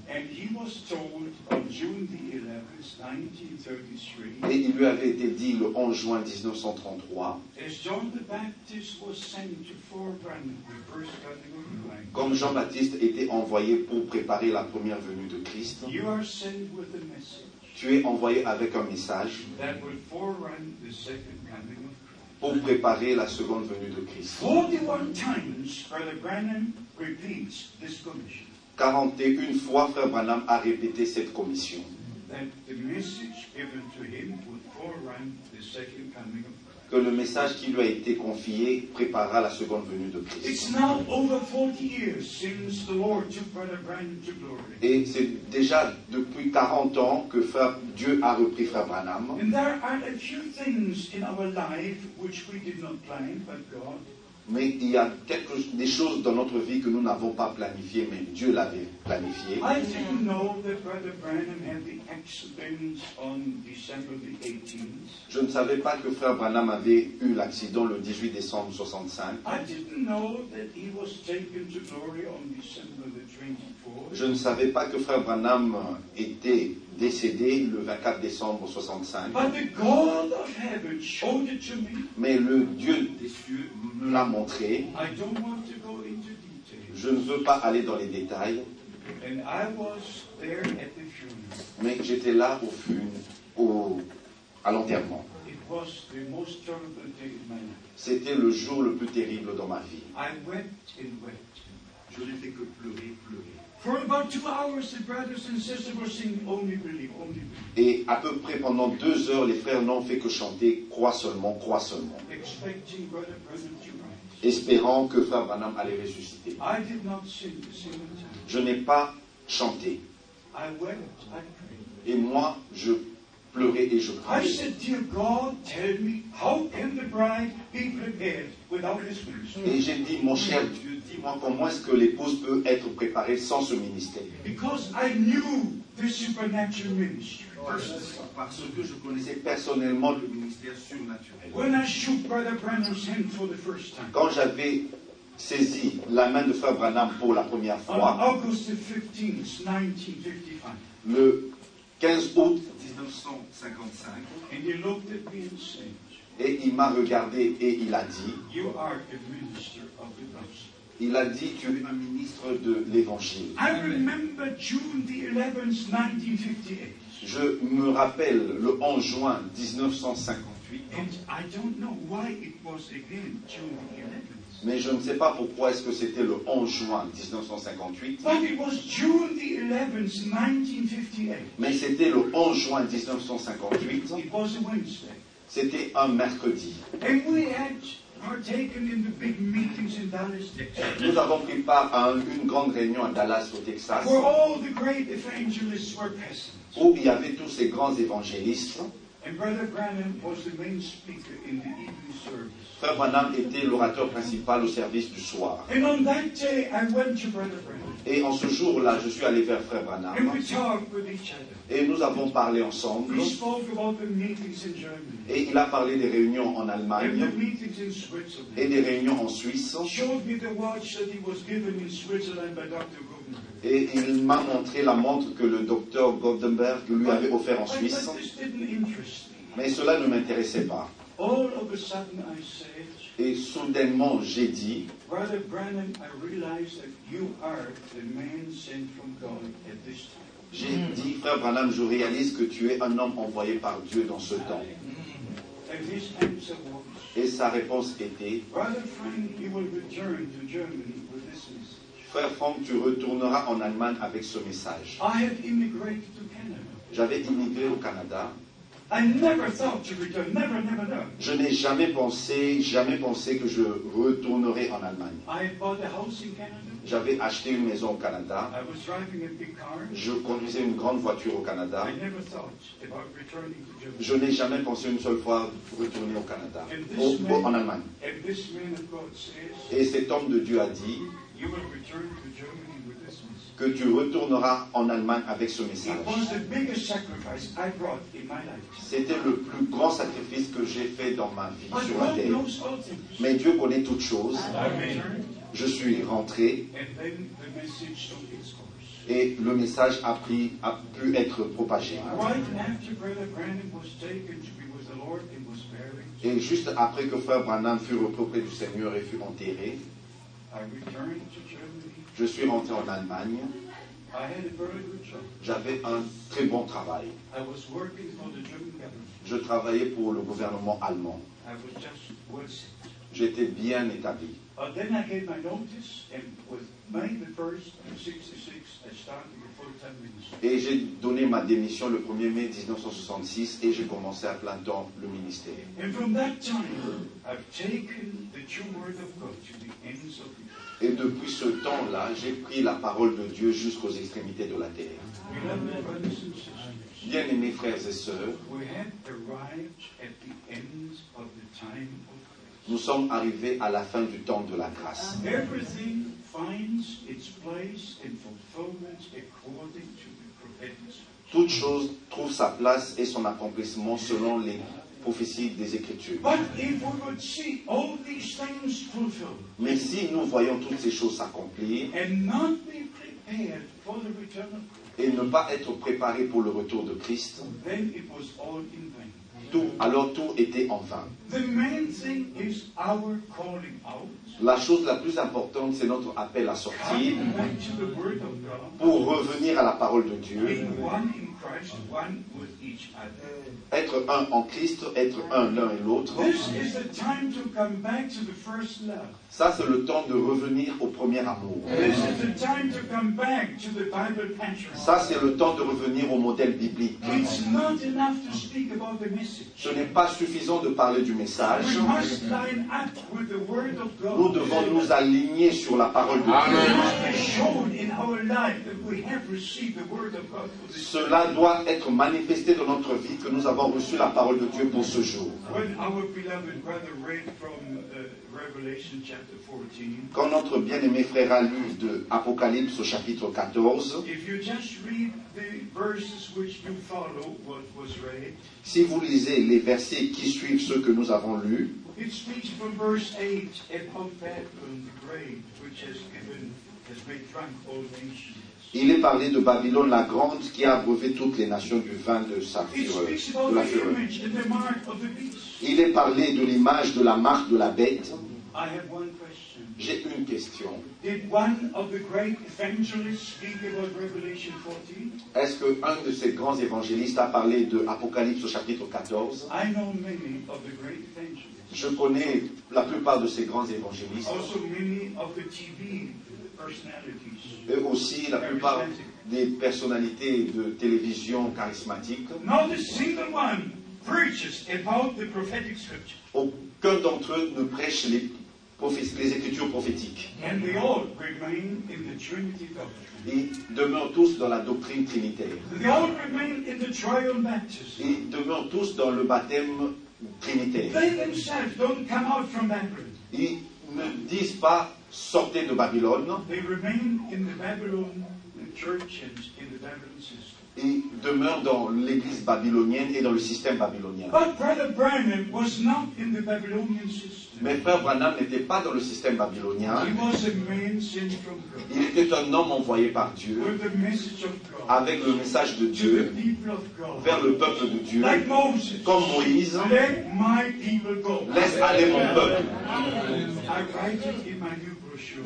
[SPEAKER 1] And he was told on June the 11th, 1933,
[SPEAKER 2] Et il lui avait été dit le 11 juin 1933,
[SPEAKER 1] as John the Baptist was sent to forerun the first coming of Christ,
[SPEAKER 2] comme Jean-Baptiste était envoyé pour préparer la première venue de Christ, tu es envoyé avec un message
[SPEAKER 1] that will forerun the second coming of Christ.
[SPEAKER 2] pour préparer la seconde venue de Christ.
[SPEAKER 1] 41 times Brother Branham repeats this commission,
[SPEAKER 2] 41 fois, Frère Branham a répété cette commission, que le message qui lui a été confié préparera la seconde venue de
[SPEAKER 1] It's
[SPEAKER 2] Christ.
[SPEAKER 1] now over 40 years since the Lord took Brother Branham to glory.
[SPEAKER 2] Et c'est déjà depuis 40 ans que Frère- Dieu a repris Frère Branham.
[SPEAKER 1] And there are a few things in our life which we did not plan, but God.
[SPEAKER 2] Mais il y a quelque, des choses dans notre vie que nous n'avons pas planifiées, mais Dieu l'avait planifié.
[SPEAKER 1] I didn't know that Brother Branham had the accident on December the 18th.
[SPEAKER 2] Je ne savais pas que Frère Branham avait eu l'accident le 18 décembre 65.
[SPEAKER 1] I didn't know that he was taken to glory on December the 24th.
[SPEAKER 2] Je ne savais pas que Frère Branham était décédé le 24 décembre 65.
[SPEAKER 1] But the God of heaven showed it to me.
[SPEAKER 2] Mais le Dieu des cieux me l'a montré. Je ne veux pas aller dans les détails, mais j'étais là au fun, au, à l'enterrement. C'était le jour le plus terrible dans ma vie.
[SPEAKER 1] I wept and wept.
[SPEAKER 2] Je n'ai fait que pleurer, pleurer.
[SPEAKER 1] For about two hours, the brothers and sisters were singing Only Believe, Only Believe,
[SPEAKER 2] Et à peu près pendant deux heures, les frères n'ont fait que chanter Crois seulement, crois seulement,
[SPEAKER 1] expecting Brother Branham to rise.
[SPEAKER 2] espérant que Frère Branham allait ressusciter.
[SPEAKER 1] I did not sing a single time.
[SPEAKER 2] Je n'ai pas chanté.
[SPEAKER 1] I wept, I prayed.
[SPEAKER 2] Et moi, je pleurais et je
[SPEAKER 1] I
[SPEAKER 2] priais.
[SPEAKER 1] said, Dear God, tell me, how can the bride be prepared without his ministry?
[SPEAKER 2] Et j'ai dit, mon cher Dieu, dis-moi comment est-ce que l'épouse peut être préparée sans ce ministère
[SPEAKER 1] Because I knew the supernatural ministry.
[SPEAKER 2] Parce que je connaissais personnellement le ministère surnaturel.
[SPEAKER 1] When I shook Brother Branham's hand for the first time,
[SPEAKER 2] Quand j'avais saisi la main de Frère Branham pour la première
[SPEAKER 1] on
[SPEAKER 2] fois,
[SPEAKER 1] August the 15th, 1955,
[SPEAKER 2] le 15 août 1955,
[SPEAKER 1] and he looked at me and said,
[SPEAKER 2] et il m'a regardé et il a dit,
[SPEAKER 1] You are a minister of the gospel.
[SPEAKER 2] il a dit, tu es un ministre de l'évangile.
[SPEAKER 1] I remember June the 11th, 1958.
[SPEAKER 2] Je me rappelle le 11 juin 1958,
[SPEAKER 1] And I don't know why it was again June the 11th.
[SPEAKER 2] Mais je ne sais pas pourquoi est-ce que c'était le 11 juin 1958,
[SPEAKER 1] But it was June the 11th, 1958.
[SPEAKER 2] mais c'était le 11 juin 1958,
[SPEAKER 1] It was a Wednesday.
[SPEAKER 2] c'était un mercredi.
[SPEAKER 1] And we had partaken in the big meetings in Dallas, Texas,
[SPEAKER 2] Nous avons pris part à un- une grande réunion à Dallas, au Texas,
[SPEAKER 1] where all the great evangelists were present.
[SPEAKER 2] où il y avait tous ces grands évangélistes.
[SPEAKER 1] And Brother Branham was the main speaker in the evening service.
[SPEAKER 2] Frère Branham était l'orateur principal au service du soir.
[SPEAKER 1] And on that day, I went to Brother Branham,
[SPEAKER 2] Et en ce jour-là, je suis allé vers Frère
[SPEAKER 1] and
[SPEAKER 2] Branham
[SPEAKER 1] we talked with each other.
[SPEAKER 2] et nous avons parlé ensemble.
[SPEAKER 1] We spoke about the meetings in Germany
[SPEAKER 2] Et il a parlé des réunions en Allemagne
[SPEAKER 1] meetings in
[SPEAKER 2] et des réunions en Suisse. Et il m'a montré la montre que le docteur Goldenberg lui avait offert en Suisse. Mais cela ne m'intéressait pas. Et soudainement, j'ai dit,
[SPEAKER 1] Brother Branham, I realize that you are the man sent from God at this time.
[SPEAKER 2] j'ai dit, frère Branham, je réalise que tu es un homme envoyé par Dieu dans ce temps. Et sa réponse était, frère Franck, tu retourneras en Allemagne avec ce message. J'avais immigré au Canada. Je n'ai jamais pensé, jamais pensé que je retournerais en Allemagne. J'avais acheté une maison au Canada.
[SPEAKER 1] I was driving a big car.
[SPEAKER 2] Je conduisais une grande voiture au Canada.
[SPEAKER 1] I never thought about returning to Germany.
[SPEAKER 2] Je n'ai jamais pensé une seule fois retourner au Canada, au- en Allemagne. Et cet homme de Dieu a dit que tu retourneras en Allemagne avec ce message. C'était le plus grand sacrifice que j'ai fait dans ma vie
[SPEAKER 1] But
[SPEAKER 2] sur la terre. Mais Dieu connaît toutes choses. Je suis rentré et le message a, pris, a pu être propagé. Et juste après que Frère Branham fut repris du Seigneur et fut enterré,
[SPEAKER 1] I returned to Germany.
[SPEAKER 2] Je suis rentré en Allemagne. J'avais un très bon travail.
[SPEAKER 1] I was working for the German government.
[SPEAKER 2] Je travaillais pour le gouvernement allemand. J'étais bien établi.
[SPEAKER 1] Uh, then I gave my notice, and with May the 1st, 66, I started a full-time ministry.
[SPEAKER 2] Et j'ai donné ma démission le 1er mai 1966 et j'ai commencé à plein temps le ministère. Et depuis ce temps-là, j'ai pris la parole de Dieu jusqu'aux extrémités de la terre. Bien-aimés frères et sœurs, nous sommes arrivés à la fin du temps de la grâce. Toute chose trouve sa place et son accomplissement selon les prophéties des Écritures.
[SPEAKER 1] But if we would see all these things fulfilled
[SPEAKER 2] Mais si nous voyons toutes ces choses s'accomplir et ne pas être préparés pour le retour de Christ,
[SPEAKER 1] then it was all in vain.
[SPEAKER 2] tout, alors tout était en vain.
[SPEAKER 1] The main thing is our calling out,
[SPEAKER 2] La chose la plus importante, c'est notre appel à sortir pour revenir à la parole de Dieu, être un en Christ, être un l'un et l'autre. Ça, c'est le temps de revenir au premier amour. Ça, c'est le temps de revenir au modèle biblique. Ce n'est pas suffisant de parler du message. Nous devons nous aligner sur la parole de Dieu. Cela doit être manifesté dans notre vie que nous avons reçu la parole de Dieu pour ce jour.
[SPEAKER 1] From uh, Revelation chapter 14,
[SPEAKER 2] Quand notre bien-aimé frère a lu de Apocalypse au chapitre 14,
[SPEAKER 1] if you just read the verses which you follow what was read,
[SPEAKER 2] si vous lisez les versets qui suivent ceux que nous avons lus,
[SPEAKER 1] it speaks from verse 8 about Babylon the Great, which has given, has made drunk all nations.
[SPEAKER 2] il est parlé de Babylone la grande qui a abreuvé toutes les nations du vin de sa fureur. de la. Il est parlé de l'image de la marque de la bête. J'ai une question.
[SPEAKER 1] Did one of the great evangelists speak about Revelation 14?
[SPEAKER 2] Est-ce qu'un de ces grands évangélistes a parlé de Apocalypse au chapitre 14
[SPEAKER 1] I know many of the great evangelists.
[SPEAKER 2] Je connais la plupart de ces grands évangélistes Et aussi la plupart des personnalités de télévision charismatiques.
[SPEAKER 1] Not a single one preaches about the prophetic scripture.
[SPEAKER 2] Au- qu'un d'entre eux ne prêche les, écritures prophétiques.
[SPEAKER 1] And they all remain in the Trinity doctrine.
[SPEAKER 2] Ils demeurent tous dans la doctrine trinitaire. Ils demeurent tous dans le baptême trinitaire.
[SPEAKER 1] They themselves don't come out from Babylon.
[SPEAKER 2] Ils ne disent pas sortez de Babylone.
[SPEAKER 1] They remain in the Babylon church and in the Babylon system.
[SPEAKER 2] Ils demeurent dans l'église babylonienne et dans le système babylonien.
[SPEAKER 1] But Brother Branham was not in the Babylonian system.
[SPEAKER 2] Mais frère Branham n'était pas dans le système babylonien. Il était un homme envoyé par Dieu
[SPEAKER 1] with the message of God
[SPEAKER 2] avec le message de Dieu vers le peuple de Dieu, comme Moïse. Laisse aller mon peuple.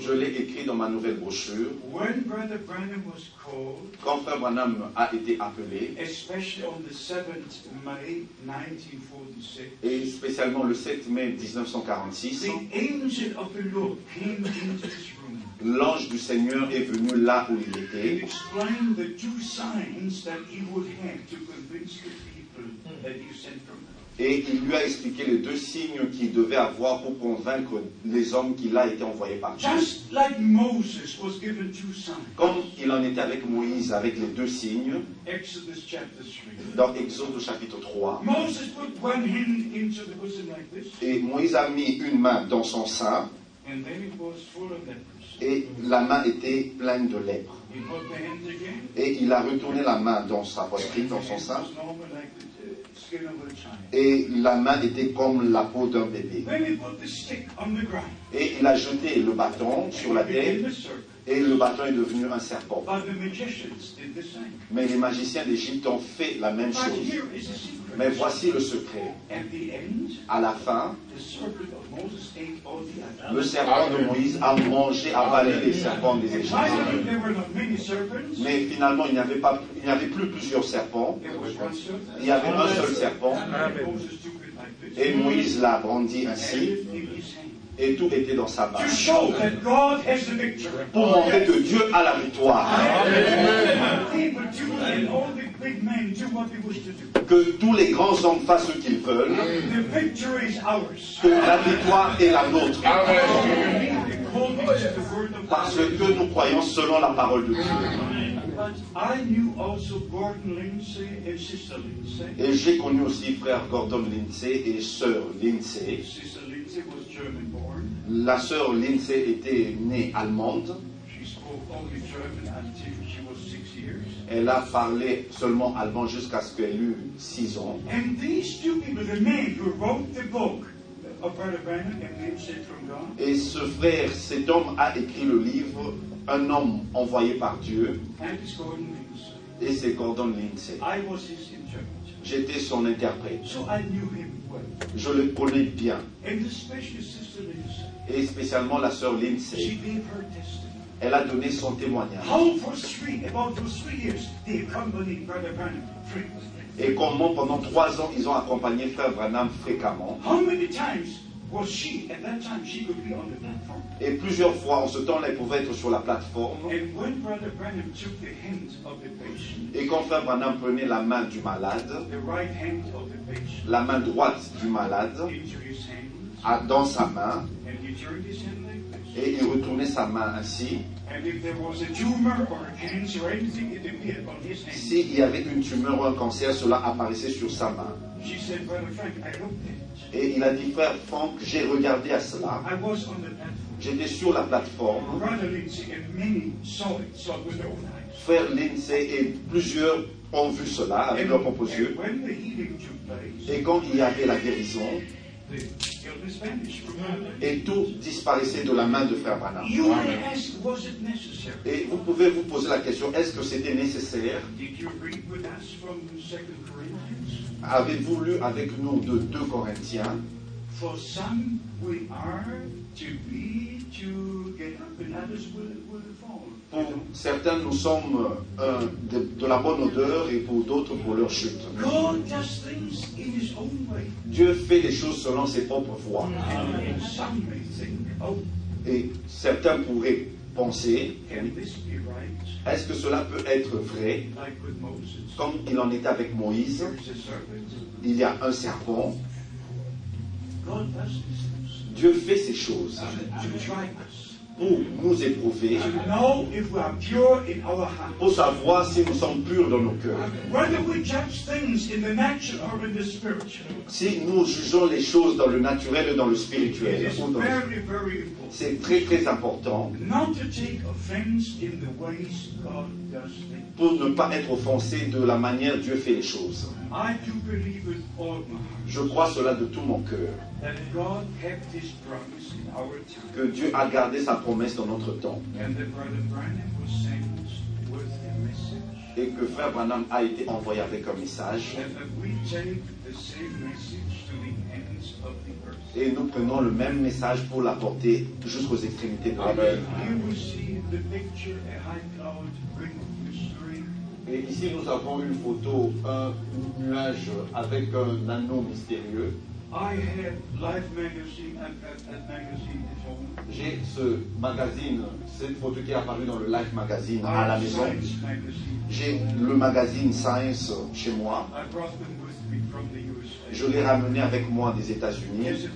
[SPEAKER 2] Je l'ai écrit dans ma nouvelle brochure.
[SPEAKER 1] When Brother Branham was called,
[SPEAKER 2] Quand frère Branham a été appelé,
[SPEAKER 1] especially on the 7th May 1946,
[SPEAKER 2] et spécialement le 7 mai 1946,
[SPEAKER 1] the angel of the Lord came into this room
[SPEAKER 2] l'ange du Seigneur est venu là où il
[SPEAKER 1] and
[SPEAKER 2] était
[SPEAKER 1] explained the two signs that he would have to convince the people that he sent from.
[SPEAKER 2] Et il lui a expliqué les deux signes qu'il devait avoir pour convaincre les hommes qu'il a été envoyé par Dieu.
[SPEAKER 1] Just like Moses was given two signs.
[SPEAKER 2] Comme il en était avec Moïse avec les deux signes,
[SPEAKER 1] Exodus chapter 3.
[SPEAKER 2] dans Exode chapitre 3,
[SPEAKER 1] Moses put one hand into the bosom like this,
[SPEAKER 2] et Moïse a mis une main dans son sein,
[SPEAKER 1] and then it was full of leprosy.
[SPEAKER 2] et la main était pleine de lèpre. Et il a retourné la main dans sa poitrine, dans son sein, et la main était comme la peau d'un bébé. Et il a jeté le bâton sur la terre. Et le bâton est devenu un serpent.
[SPEAKER 1] But the magicians did the same.
[SPEAKER 2] Mais les magiciens d'Égypte ont fait la même
[SPEAKER 1] But
[SPEAKER 2] chose.
[SPEAKER 1] here is the secret.
[SPEAKER 2] Mais voici le secret.
[SPEAKER 1] At the end,
[SPEAKER 2] À la fin,
[SPEAKER 1] the serpent of Moses ate all the others.
[SPEAKER 2] le serpent de Moïse a mangé, avalé les serpents des Égyptiens.
[SPEAKER 1] Finally, there were not many serpents.
[SPEAKER 2] Mais finalement, il n'y avait, pas, il n'y avait plus plusieurs serpents. Il y avait un seul serpent. Et Moïse l'a brandi
[SPEAKER 1] And
[SPEAKER 2] ainsi. Et tout était dans sa main. Pour montrer que Dieu a la victoire. Que tous les grands hommes fassent ce qu'ils veulent. Que la victoire est la nôtre. Parce que nous croyons selon la parole de Dieu. Et j'ai connu aussi frère Gordon Lindsay et sœur Lindsay. La sœur Lindsay était née allemande.
[SPEAKER 1] She spoke only German until she was six years.
[SPEAKER 2] Elle a parlé seulement allemand jusqu'à ce qu'elle eut 6 ans. Et ce frère, cet homme a écrit le livre Un homme envoyé par Dieu. Et c'est Gordon Lindsay. J'étais son interprète. Je le connais bien. Et spécialement la sœur Lindsay. Elle a donné son témoignage. Et comment pendant trois ans, ils ont accompagné frère Branham fréquemment. Et plusieurs fois, en ce temps-là, elle pouvait être sur la plateforme. Et quand frère Branham prenait la main du malade, la main droite du malade, dans sa main, et il retournait sa main ainsi. S'il y avait une tumeur ou un cancer, cela apparaissait sur sa main. Et il a dit, frère Franck, j'ai regardé à cela. J'étais sur la plateforme. Frère Lindsay et plusieurs ont vu cela avec leurs propres yeux. Et quand il y avait la guérison, et tout disparaissait de la main de frère Branham. Et vous pouvez vous poser la question, est-ce que c'était nécessaire?
[SPEAKER 1] Did you read with us from 2 Corinthians?
[SPEAKER 2] Avez-vous lu avec nous de 2 Corinthiens?
[SPEAKER 1] For some we are to be to get up, and others will, will fall.
[SPEAKER 2] Pour certains, nous sommes euh, de, de la bonne odeur et pour d'autres, pour leur chute.
[SPEAKER 1] God does things in His own way.
[SPEAKER 2] Dieu fait les choses selon ses propres voies.
[SPEAKER 1] And some may think, oh,
[SPEAKER 2] Et certains pourraient penser, est-ce que cela peut être vrai? Comme il en était avec Moïse, il y a un serpent. Dieu fait ces choses pour nous éprouver, pour savoir si nous sommes purs dans nos cœurs.
[SPEAKER 1] Whether we judge things in the natural or in the spiritual,
[SPEAKER 2] Si nous jugeons les choses dans le naturel et dans le
[SPEAKER 1] it
[SPEAKER 2] spirituel, c'est très très important.
[SPEAKER 1] Not to take offense in the ways God does things.
[SPEAKER 2] pour ne pas être offensé de la manière Dieu fait les choses. Je crois cela de tout mon cœur, que Dieu a gardé sa promesse dans notre temps. Et que Frère Branham a été envoyé avec un message. Et nous prenons le même message pour l'apporter jusqu'aux extrémités de la terre. Et ici, nous avons une photo, un nuage avec un anneau mystérieux. J'ai ce magazine, cette photo qui est apparue dans le Life Magazine à la maison. J'ai le magazine Science chez moi. Je l'ai ramené avec moi des États-Unis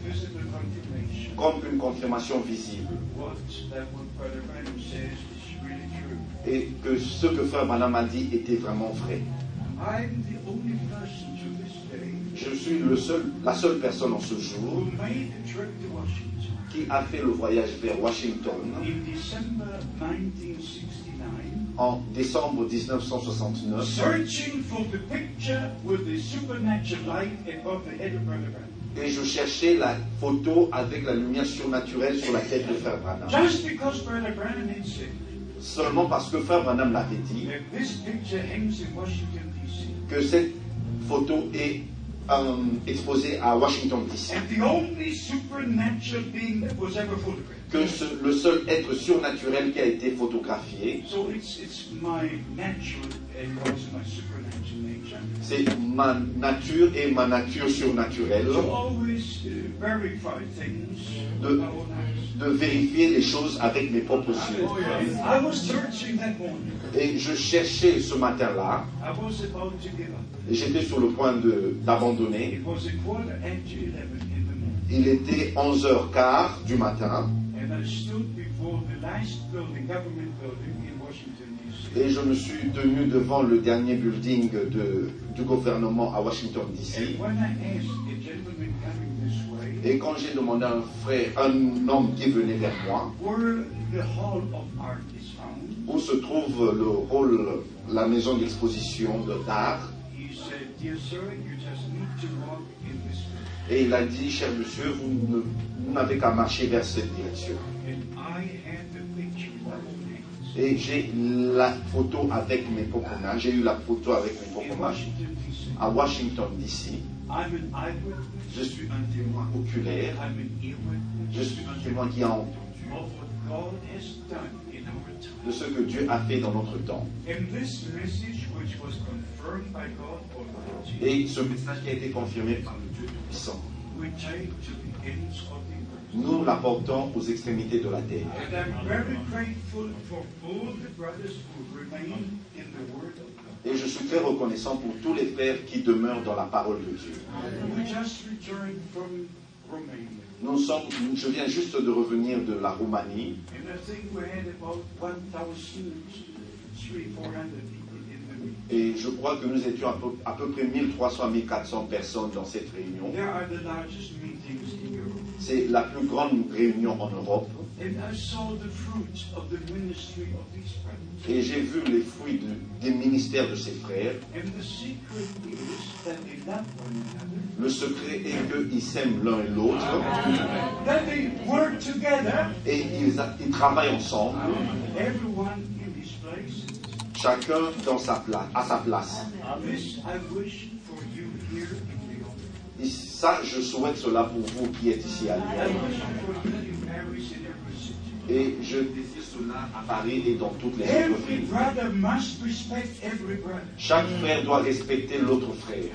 [SPEAKER 2] comme une confirmation visible. Et que ce que Frère Branham a dit était vraiment vrai. Je suis le seul, la seule personne en ce
[SPEAKER 1] who
[SPEAKER 2] jour
[SPEAKER 1] made the trip to Washington
[SPEAKER 2] qui a fait le voyage vers Washington
[SPEAKER 1] in December 1969,
[SPEAKER 2] en décembre 1969
[SPEAKER 1] searching for the picture with the supernatural light above the head of Brother Branham.
[SPEAKER 2] et je cherchais la photo avec la lumière surnaturelle sur la tête de Frère Branham.
[SPEAKER 1] Just because Brother Branham had said
[SPEAKER 2] Seulement parce que Frère Branham l'avait dit que cette photo est euh, exposée à Washington DC.
[SPEAKER 1] And the only supernatural being that was ever photographed.
[SPEAKER 2] Que ce- le seul être surnaturel qui a été photographié,
[SPEAKER 1] So
[SPEAKER 2] c'est ma nature et ma nature surnaturelle
[SPEAKER 1] uh,
[SPEAKER 2] De- de vérifier les choses avec mes propres yeux.
[SPEAKER 1] That morning.
[SPEAKER 2] Et je cherchais ce matin-là, et j'étais sur le point d'abandonner.
[SPEAKER 1] It was a quarter after 11 in the morning.
[SPEAKER 2] Il était 11h15 du matin, Et je me suis tenu devant le dernier building de- du gouvernement à Washington DC. Et quand j'ai demandé à un frère, un homme qui venait vers moi,
[SPEAKER 1] Hall
[SPEAKER 2] où se trouve le rôle, la maison d'exposition de d'art, et il a dit, cher monsieur, vous ne- vous n'avez qu'à marcher vers cette direction. Et j'ai la photo avec mes propres mains, j'ai eu la photo avec mes propres mains à Washington DC. Je suis un témoin oculaire, je suis un témoin qui a entendu
[SPEAKER 1] of what God has done in our time.
[SPEAKER 2] de ce que Dieu a fait dans notre temps. Et ce message qui a été confirmé par le Dieu Tout-Puissant, nous l'apportons aux extrémités de la terre. Et je suis très reconnaissant pour tous les frères qui demeurent dans la parole de Dieu. Nous sommes, je viens juste de revenir de la Roumanie et je crois que nous étions à peu, à peu près 1300, 1400 personnes dans cette réunion. C'est la plus grande réunion en Europe et j'ai vu les fruits de- des ministères de ces frères.
[SPEAKER 1] And the secret is that they love one another,
[SPEAKER 2] Le secret est qu'ils s'aiment l'un et l'autre
[SPEAKER 1] that they work together,
[SPEAKER 2] et ils, travaillent ensemble. Chacun dans sa place, à sa place. Et ça, je souhaite cela pour vous qui êtes ici à Lyon. Et je désire cela à Paris et dans toutes les
[SPEAKER 1] brother.
[SPEAKER 2] Chaque frère doit respecter l'autre frère.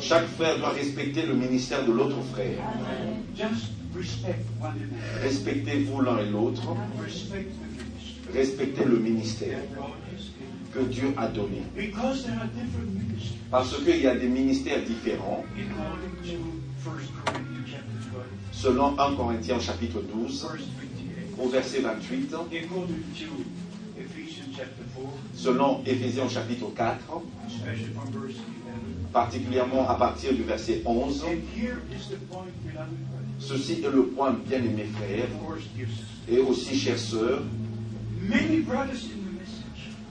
[SPEAKER 2] Chaque frère doit respecter le ministère de l'autre frère. Respectez-vous l'un et l'autre. Respectez le ministère que Dieu a donné. Parce qu'il y a des ministères différents.
[SPEAKER 1] According to 1 Corinthians chapter 12,
[SPEAKER 2] Selon 1 Corinthiens chapitre 12,
[SPEAKER 1] verse 58.
[SPEAKER 2] au verset 28,
[SPEAKER 1] According to Ephesians chapter 4,
[SPEAKER 2] selon Éphésiens chapitre 4,
[SPEAKER 1] especially from verse 11.
[SPEAKER 2] particulièrement à partir du verset 11. Ceci est le point, bien-aimés frères, et aussi chères sœurs,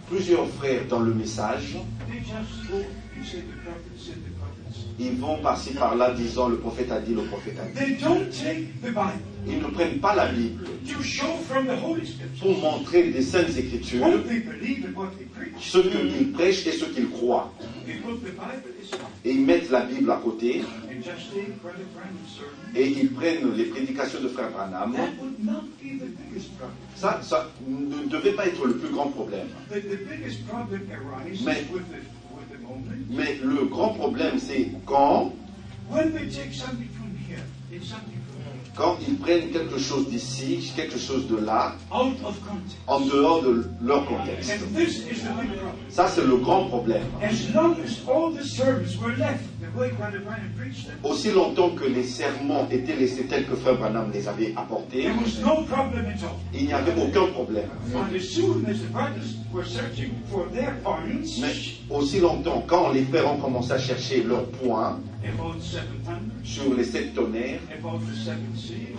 [SPEAKER 2] plusieurs frères dans le message, ils vont par-ci par-là disant le prophète a dit, le prophète a dit. Ils ne prennent pas la Bible
[SPEAKER 1] to show from the Holy
[SPEAKER 2] pour montrer des saintes écritures
[SPEAKER 1] what they believe and what they preach.
[SPEAKER 2] ce qu'ils prêchent et ce qu'ils croient.
[SPEAKER 1] They put the Bible aside
[SPEAKER 2] Et ils mettent la Bible à côté et ils prennent les prédications de frère Branham. Ça, ça ne devait pas être le plus grand problème. Mais- Mais le grand problème, c'est quand, quand ils prennent quelque chose d'ici, quelque chose de là, en dehors de leur contexte. Ça, c'est le grand problème.
[SPEAKER 1] As long as all the were left them,
[SPEAKER 2] Aussi longtemps que les sermons étaient laissés tels que Frère Branham les avait apportés,
[SPEAKER 1] there was no problem at all.
[SPEAKER 2] il n'y avait aucun problème.
[SPEAKER 1] But as soon as the brothers were searching for their
[SPEAKER 2] Mais
[SPEAKER 1] points
[SPEAKER 2] aussi longtemps, quand les frères ont commencé à chercher leurs points sur les sept tonnerres,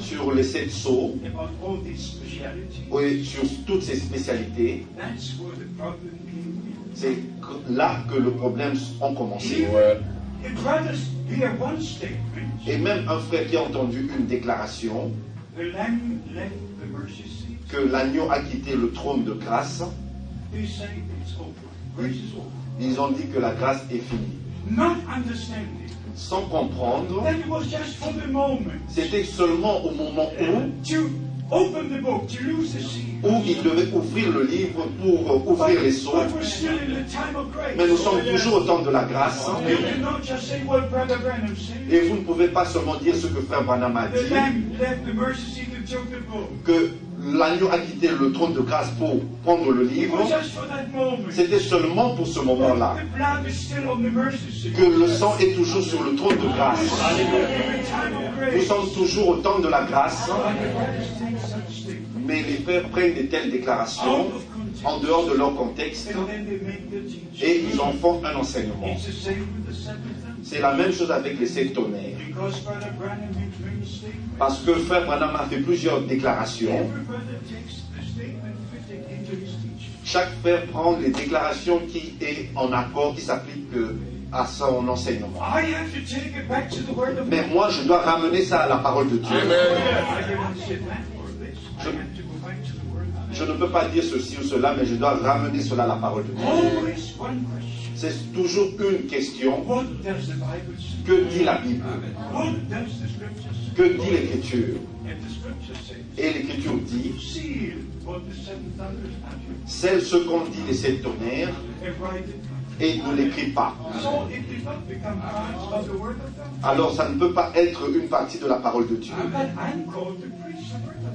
[SPEAKER 2] sur les sept sceaux,
[SPEAKER 1] about all these specialities,
[SPEAKER 2] et sur toutes ces spécialités, c'est là que le problème a commencé. Et même un frère qui a entendu une déclaration que l'agneau a quitté le trône de grâce, ils ont dit que la grâce est finie. Sans comprendre, c'était seulement au moment où, Où ils devaient ouvrir le livre pour ouvrir les sceaux. Mais nous sommes toujours au temps de la grâce.
[SPEAKER 1] Said.
[SPEAKER 2] Et vous ne pouvez pas seulement dire ce que frère Branham a dit, que l'agneau a quitté le trône de grâce pour prendre le livre. C'était seulement pour ce moment-là. Que le sang est toujours sur le trône de grâce. Nous sommes toujours au temps de la grâce, mais les frères prennent de telles déclarations en dehors de leur contexte et ils en font un enseignement.
[SPEAKER 1] It's the same with the seven thunders.
[SPEAKER 2] C'est la même chose avec les sept tonnerres. Parce que frère Branham a fait plusieurs déclarations. Chaque frère prend les déclarations qui est en accord, qui s'appliquent euh, à son enseignement.
[SPEAKER 1] I have to take it back to the Word of
[SPEAKER 2] Mais
[SPEAKER 1] God.
[SPEAKER 2] moi, je dois ramener ça à la parole de Dieu.
[SPEAKER 1] I
[SPEAKER 2] Je ne peux pas dire ceci ou cela, mais je dois ramener cela à la parole de Dieu. C'est toujours une question. Que dit la Bible? Que dit l'Écriture Et l'Écriture dit, celle ce qu'ont dit les sept tonnerres et ne l'écrit pas. Alors ça ne peut pas être une partie de la parole de Dieu.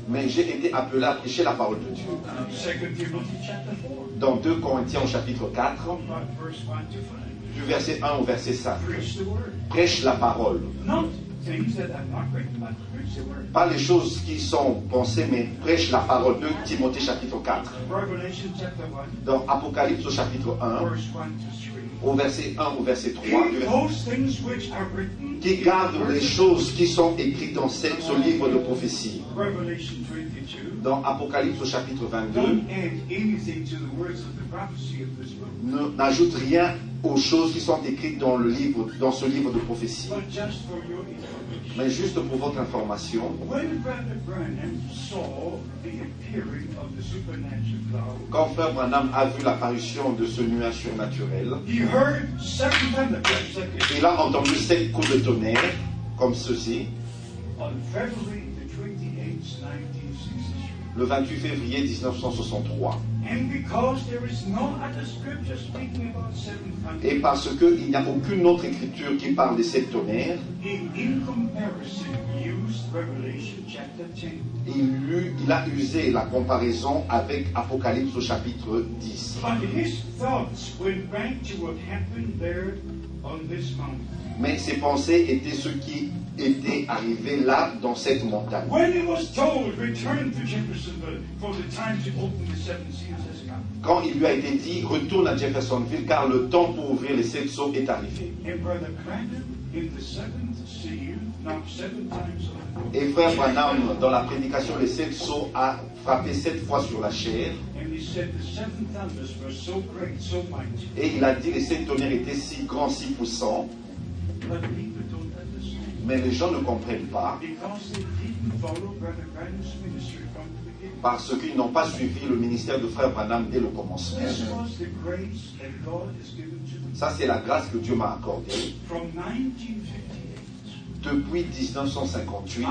[SPEAKER 2] Mais j'ai été appelé à prêcher la parole de Dieu.
[SPEAKER 1] Second Timothy chapter 4,
[SPEAKER 2] Dans 2 Corinthiens chapitre 4,
[SPEAKER 1] about verse 1 to 5.
[SPEAKER 2] du verset 1 au verset 5.
[SPEAKER 1] Preach the Word.
[SPEAKER 2] Prêche la parole. Pas les choses qui sont pensées, mais prêche la parole. 2 Timothée chapitre 4.
[SPEAKER 1] Revelation chapter 1,
[SPEAKER 2] Dans Apocalypse au chapitre 1,
[SPEAKER 1] verse 1 to 3.
[SPEAKER 2] au verset 1 au verset 3, du
[SPEAKER 1] Keep
[SPEAKER 2] verset-
[SPEAKER 1] those things which are written.
[SPEAKER 2] qui garde les choses qui sont écrites dans ce livre de prophétie.
[SPEAKER 1] Revelation 22.
[SPEAKER 2] Dans Apocalypse au chapitre 22,
[SPEAKER 1] Don't add anything to the words of the prophecy of this book,
[SPEAKER 2] ne- n'ajoute rien aux choses qui sont écrites dans, le livre, dans ce livre de prophétie. Mais juste pour votre information,
[SPEAKER 1] When Brother Branham saw the appearing of the supernatural cloud,
[SPEAKER 2] quand Frère Branham a vu l'apparition de ce nuage surnaturel, il a entendu sept coups de tonnerre, comme ceci, le 28 février 1963.
[SPEAKER 1] And because there is no other scripture speaking about seven
[SPEAKER 2] Et parce qu'il n'y a aucune autre écriture qui parle des sept tonnerres,
[SPEAKER 1] in, in comparison used Revelation chapter 10.
[SPEAKER 2] Il, a usé la comparaison avec Apocalypse au chapitre 10.
[SPEAKER 1] But his thoughts went back to what happened there on this mountain.
[SPEAKER 2] Mais ses pensées étaient ce qui était arrivé là, dans cette montagne.
[SPEAKER 1] When he was told, return to Jeffersonville, for the time to open the seven seals has come.
[SPEAKER 2] Quand il lui a été dit, retourne à Jeffersonville car le temps pour ouvrir les sept sceaux est arrivé. Et frère Branham, dans la prédication, les sept sceaux, a frappé sept fois sur la chair.
[SPEAKER 1] And he said the seven thunders were so great, so mighty.
[SPEAKER 2] Et il a dit les sept tonnerres étaient si grands, si puissants, mais les gens ne comprennent pas
[SPEAKER 1] Because they didn't follow Brother Branham's ministry from the beginning.
[SPEAKER 2] parce qu'ils n'ont pas suivi le ministère de frère Branham dès le commencement. Ça, c'est la grâce que Dieu m'a accordée.
[SPEAKER 1] From 1958,
[SPEAKER 2] Depuis 1958,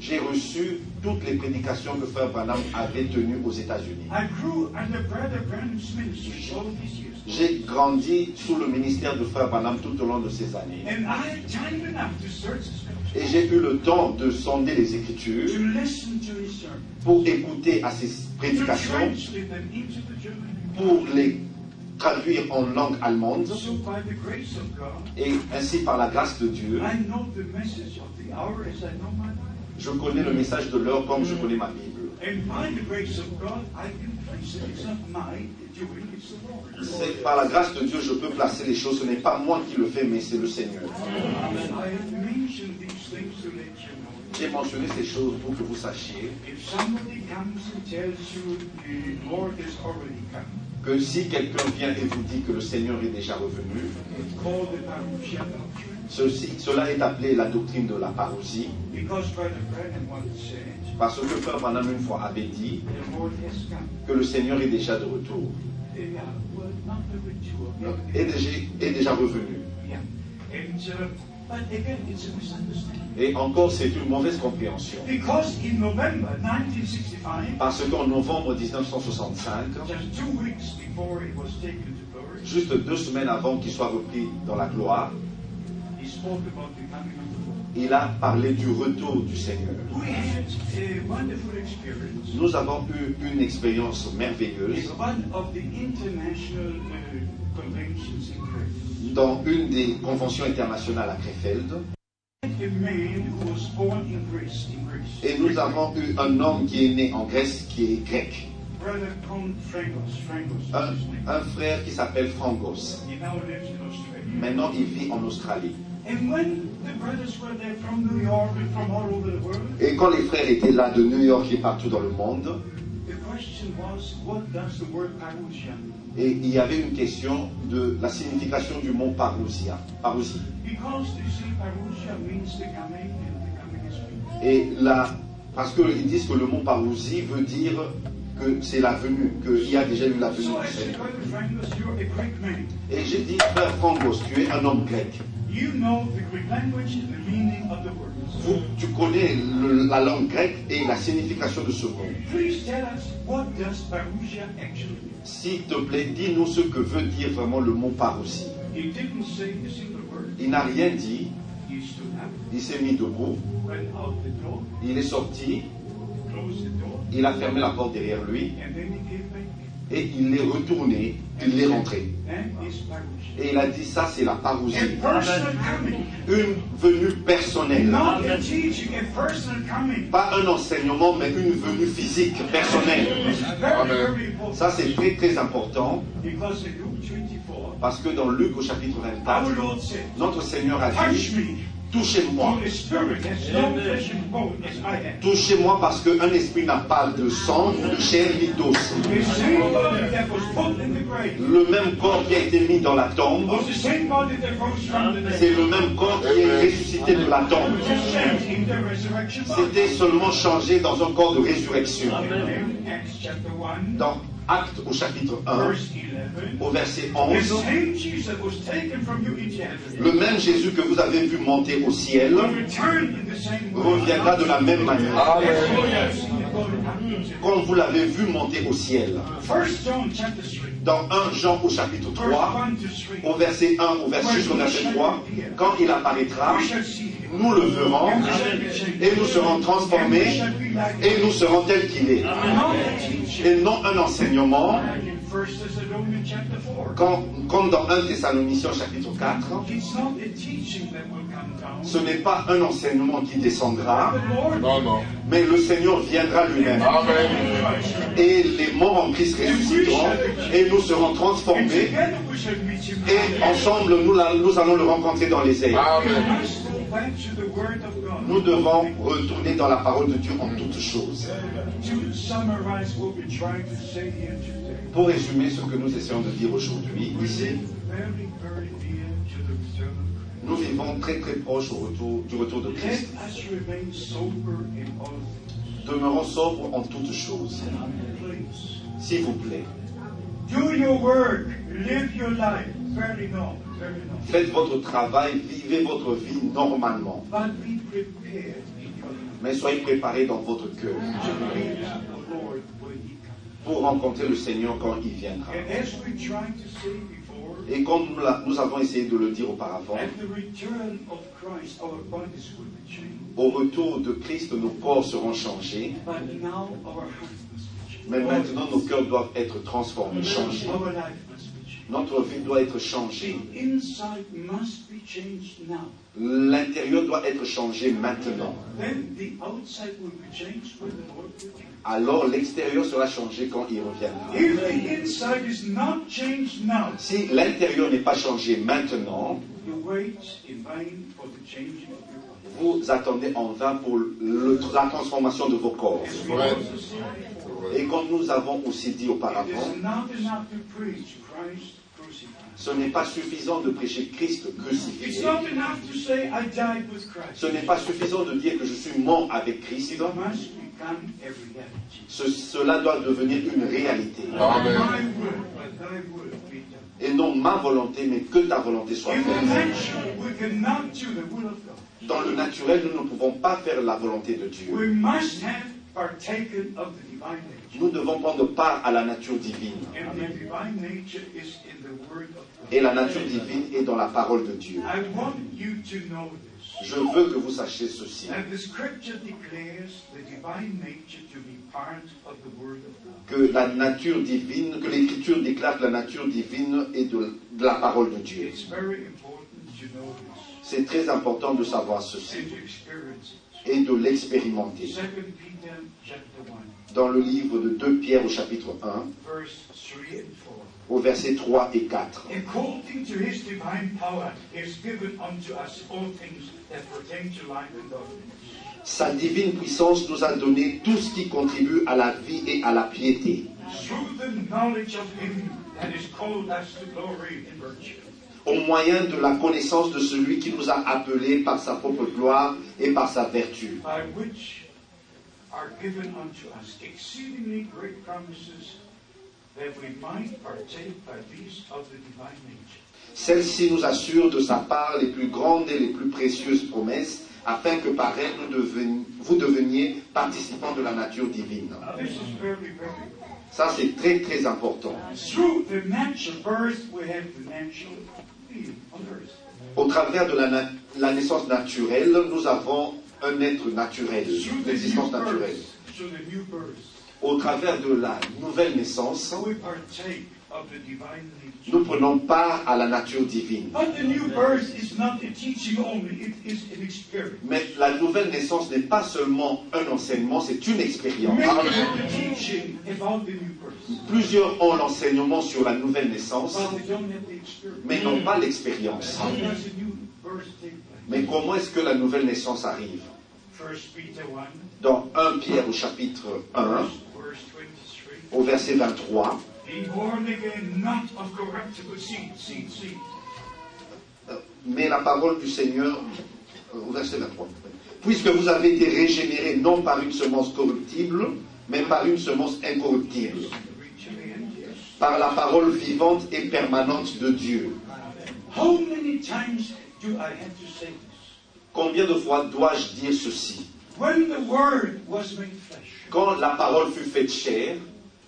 [SPEAKER 2] j'ai reçu toutes les prédications que frère Branham avait tenues aux États-Unis.
[SPEAKER 1] I grew under Brother Branham's ministry all these years.
[SPEAKER 2] J'ai grandi sous le ministère de frère Branham tout au long de ces années.
[SPEAKER 1] And I had time enough to search the scriptures,
[SPEAKER 2] Et j'ai eu le temps de sonder les Écritures
[SPEAKER 1] to listen to his sermons,
[SPEAKER 2] pour écouter à ces
[SPEAKER 1] to
[SPEAKER 2] prédications,
[SPEAKER 1] translate them into the German.
[SPEAKER 2] pour les traduire en langue allemande.
[SPEAKER 1] So by the grace of God,
[SPEAKER 2] Et ainsi, par la grâce de Dieu, Je connais le message de l'heure comme je connais ma Bible. C'est par la grâce de Dieu je peux placer les choses. Ce n'est pas moi qui le fais, mais c'est le Seigneur. J'ai mentionné ces choses pour que vous sachiez que si quelqu'un vient et vous dit que le Seigneur est déjà revenu, ceci, cela est appelé la doctrine de la parousie, parce que Frère Branham une fois avait dit que le Seigneur est déjà de retour, est déjà, est déjà revenu.
[SPEAKER 1] Uh.
[SPEAKER 2] Et encore, c'est une mauvaise compréhension.
[SPEAKER 1] Because in November 1965,
[SPEAKER 2] Parce qu'en novembre 1965,
[SPEAKER 1] just two weeks before he was taken to glory,
[SPEAKER 2] juste deux semaines avant qu'il soit repris dans la gloire, il a parlé du retour du Seigneur. Nous avons eu une expérience merveilleuse
[SPEAKER 1] uh,
[SPEAKER 2] dans une des conventions internationales à Krefeld. Et nous avons eu un homme qui est né en Grèce, qui est grec. Un, un frère qui s'appelle Frangos. Maintenant, il vit en Australie. Et quand les frères étaient là de New York et partout dans le monde, et il y avait une question de la signification du mot parousia. parousie. Et là, parce qu'ils disent que le mot parousie veut dire que c'est la venue, qu'il y a déjà eu la venue. Et j'ai dit, frère Frangos, tu es un homme grec.
[SPEAKER 1] You know the Greek language and the meaning of the words.
[SPEAKER 2] Vous, tu connais le- la langue grecque et la signification de ce mot.
[SPEAKER 1] Please tell us, what does parousia actually mean?
[SPEAKER 2] S'il te plaît, dis-nous ce que veut dire vraiment le mot parousie.
[SPEAKER 1] He didn't say a single word.
[SPEAKER 2] Il n'a rien dit,
[SPEAKER 1] He stood up,
[SPEAKER 2] il s'est mis debout,
[SPEAKER 1] went out the door,
[SPEAKER 2] il est sorti,
[SPEAKER 1] closed the door,
[SPEAKER 2] il a fermé la porte derrière lui
[SPEAKER 1] and then he came back.
[SPEAKER 2] et il est retourné, il est rentré. Et il a dit ça, c'est la parousie. Une venue personnelle.
[SPEAKER 1] Not a teaching, a personal coming.
[SPEAKER 2] Pas un enseignement, mais une venue physique, personnelle.
[SPEAKER 1] Very important.
[SPEAKER 2] Ça, c'est très, très important
[SPEAKER 1] Because in Luke 24,
[SPEAKER 2] parce que dans Luc au chapitre 24,
[SPEAKER 1] our Lord said,
[SPEAKER 2] notre Seigneur a dit, touchez-moi. Touchez-moi parce qu'un esprit n'a pas de sang, ni de chair, ni d'os. Le même corps qui a été mis dans la tombe, c'est le même corps qui est ressuscité de la tombe. C'était seulement changé dans un corps de résurrection.
[SPEAKER 1] Then Acts chapter 1,
[SPEAKER 2] Dans Acte au chapitre 1,
[SPEAKER 1] verse 11.
[SPEAKER 2] au verset
[SPEAKER 1] The
[SPEAKER 2] 11.
[SPEAKER 1] same Jesus was taken from you into heaven.
[SPEAKER 2] Le même Jésus que vous avez vu monter au ciel
[SPEAKER 1] will return in the same way.
[SPEAKER 2] reviendra de la même manière. Comme vous l'avez vu monter au ciel.
[SPEAKER 1] First John chapter 3,
[SPEAKER 2] Dans 1 Jean au chapitre
[SPEAKER 1] verse
[SPEAKER 2] 3,
[SPEAKER 1] 1 to 3.
[SPEAKER 2] au verset 1 au verset jusqu'au verset 3, quand il apparaîtra,
[SPEAKER 1] We shall see him.
[SPEAKER 2] nous le verrons
[SPEAKER 1] And we shall be changed.
[SPEAKER 2] et nous serons
[SPEAKER 1] And we
[SPEAKER 2] transformés et nous serons tels qu'il est. Et non un enseignement,
[SPEAKER 1] Like in First Thessalonians chapter 4.
[SPEAKER 2] quand- comme dans 1 Thessaloniciens chapitre 4,
[SPEAKER 1] It's not a teaching that will come down.
[SPEAKER 2] ce n'est pas un enseignement qui descendra,
[SPEAKER 5] Non, non.
[SPEAKER 2] mais le Seigneur viendra lui-même. Et les morts en Christ ressusciteront et nous serons transformés et ensemble nous, allons le rencontrer dans les airs.
[SPEAKER 5] Amen.
[SPEAKER 2] Nous devons retourner dans la parole de Dieu en toutes choses. Pour résumer ce que nous essayons de dire aujourd'hui, ici, nous vivons très très proche au retour, du retour de
[SPEAKER 1] Christ.
[SPEAKER 2] Demeurons sobres en toutes choses. S'il vous plaît,
[SPEAKER 1] Do your work. Live your life.
[SPEAKER 2] Faites votre travail, vivez votre vie normalement. Mais soyez préparés dans votre cœur pour rencontrer le Seigneur quand il viendra. Et comme nous, avons essayé de le dire auparavant, au retour de Christ, nos corps seront changés. Mais maintenant, nos cœurs doivent être transformés, changés. Notre vie doit être changée.
[SPEAKER 1] The inside must be changed now.
[SPEAKER 2] L'intérieur doit être changé maintenant.
[SPEAKER 1] Then the outside will be changed when the Lord returns.
[SPEAKER 2] Alors l'extérieur sera changé quand il reviendra.
[SPEAKER 1] If the inside is not changed now,
[SPEAKER 2] Si l'intérieur n'est pas changé maintenant,
[SPEAKER 1] you wait in vain for the changing of your body.
[SPEAKER 2] vous attendez en vain pour le- la transformation de vos corps.
[SPEAKER 1] As we
[SPEAKER 5] Ouais.
[SPEAKER 1] also said before,
[SPEAKER 2] Et comme nous avons aussi dit
[SPEAKER 1] it
[SPEAKER 2] auparavant, ce n'est pas suffisant de prêcher Christ crucifié. Ce n'est pas suffisant de dire que je suis mort avec Christ. Ce- cela doit devenir une réalité.
[SPEAKER 5] Amen.
[SPEAKER 2] Et non ma volonté, mais que ta volonté soit faite. Dans le naturel, nous ne pouvons pas faire la volonté de Dieu. Nous devons prendre part à la nature divine. Et la nature divine est dans la parole de Dieu.
[SPEAKER 1] I want you to know this.
[SPEAKER 2] Je veux que vous sachiez ceci,
[SPEAKER 1] And the scripture declares the divine nature to be part of the Word of God.
[SPEAKER 2] que la nature divine, que l'Écriture déclare que la nature divine est de, la parole de Dieu. C'est très important de savoir ceci
[SPEAKER 1] and to
[SPEAKER 2] et de l'expérimenter.
[SPEAKER 1] 2 Peter chapter 1,
[SPEAKER 2] Dans le livre de 2 Pierre au chapitre 1,
[SPEAKER 1] verse 3 and 4.
[SPEAKER 2] au verset 3 et 4.
[SPEAKER 1] According to his divine power, he has given unto us all things that pertain to life and godliness.
[SPEAKER 2] Sa divine puissance nous a donné tout ce qui contribue à la vie et à la piété, Au moyen de la connaissance de celui qui nous a appelés par sa propre gloire et par sa vertu,
[SPEAKER 1] by which are given unto us exceedingly great promises, that we might partake by these of the divine nature.
[SPEAKER 2] Celle-ci nous assure de sa part les plus grandes et les plus précieuses promesses, afin que par elle nous deven- vous deveniez participants de la nature divine. Ça, c'est très, très important.
[SPEAKER 1] Through the natural birth, we have
[SPEAKER 2] Au travers de la, na- la naissance naturelle, nous avons un être naturel, une existence naturelle. Au travers de la nouvelle naissance, nous prenons part à la nature divine. Mais la nouvelle naissance n'est pas seulement un enseignement, c'est une expérience. Plusieurs ont l'enseignement sur la nouvelle naissance, mais n'ont pas l'expérience. Mais comment est-ce que la nouvelle naissance arrive?
[SPEAKER 1] First Peter 1,
[SPEAKER 2] Dans 1 Pierre au chapitre 1,
[SPEAKER 1] verse, verse 23.
[SPEAKER 2] au verset 23,
[SPEAKER 1] Be born again, not of corruptible seed, seed, seed,
[SPEAKER 2] mais la parole du Seigneur, au verset 23, puisque vous avez été régénérés non par une semence corruptible, mais par une semence incorruptible, par la parole vivante et permanente de Dieu. Combien de fois dois-je dire ceci?
[SPEAKER 1] When the Word was made flesh,
[SPEAKER 2] Quand la parole fut faite chair,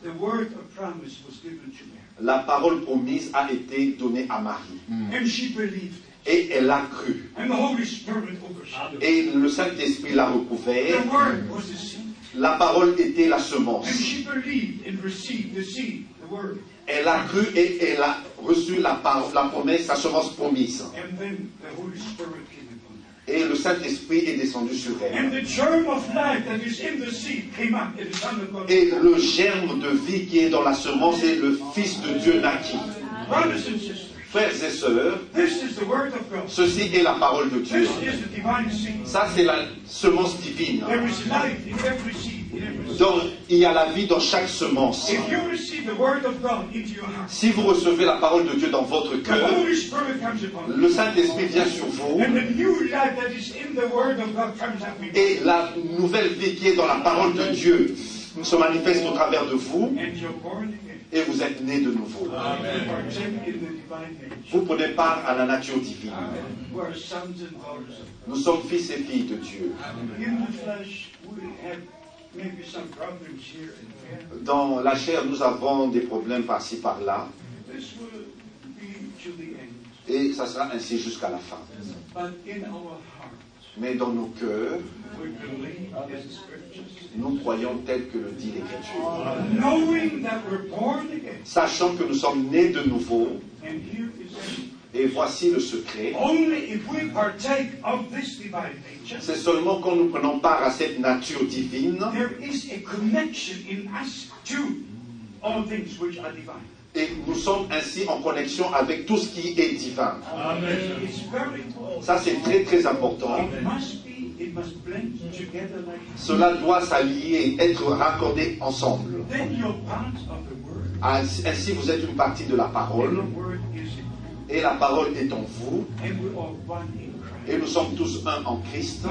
[SPEAKER 1] the word of promise was given to Mary.
[SPEAKER 2] la parole promise a été donnée à Marie.
[SPEAKER 1] And she believed it.
[SPEAKER 2] Et elle a cru.
[SPEAKER 1] And the Holy Spirit overshadowed it.
[SPEAKER 2] Et le Saint-Esprit l'a recouvert.
[SPEAKER 1] The Word was the seed.
[SPEAKER 2] La parole était la
[SPEAKER 1] And
[SPEAKER 2] semence.
[SPEAKER 1] she believed and received the seed, the Word.
[SPEAKER 2] Elle a cru et elle a reçu la, parole, la promesse, la semence promise. Et le Saint-Esprit est descendu sur elle. Et le germe de vie qui est dans la semence et le Fils de Dieu naquit. Frères et sœurs, ceci est la parole de Dieu. Ça, c'est la semence divine. Donc, il y a la vie dans chaque semence. Si vous recevez la parole de Dieu dans votre cœur, le Saint-Esprit vient sur vous
[SPEAKER 1] And the new life that is in the Word of God comes out with you.
[SPEAKER 2] et la nouvelle vie qui est dans la parole de Dieu se manifeste au travers de vous et vous êtes né de nouveau. Vous prenez part à la nature divine.
[SPEAKER 1] Of
[SPEAKER 2] Nous sommes fils et filles de Dieu. Dans la chair, nous avons des problèmes par-ci par-là et ça sera ainsi jusqu'à la fin. Mais dans nos cœurs, nous croyons tel que le dit l'Écriture. Sachant que nous sommes nés de nouveau, Et voici le secret,
[SPEAKER 1] Only if we partake of this divine nature,
[SPEAKER 2] c'est seulement quand nous prenons part à cette nature divine
[SPEAKER 1] there is a connection in us to all things which are divine.
[SPEAKER 2] et nous sommes ainsi en connexion avec tout ce qui est divin. Ça, c'est très très important. Cela doit s'allier, être raccordé ensemble. Ainsi, vous êtes une partie de la parole et la parole est en vous
[SPEAKER 1] And we're all one in Christ.
[SPEAKER 2] et nous sommes tous un en Christ.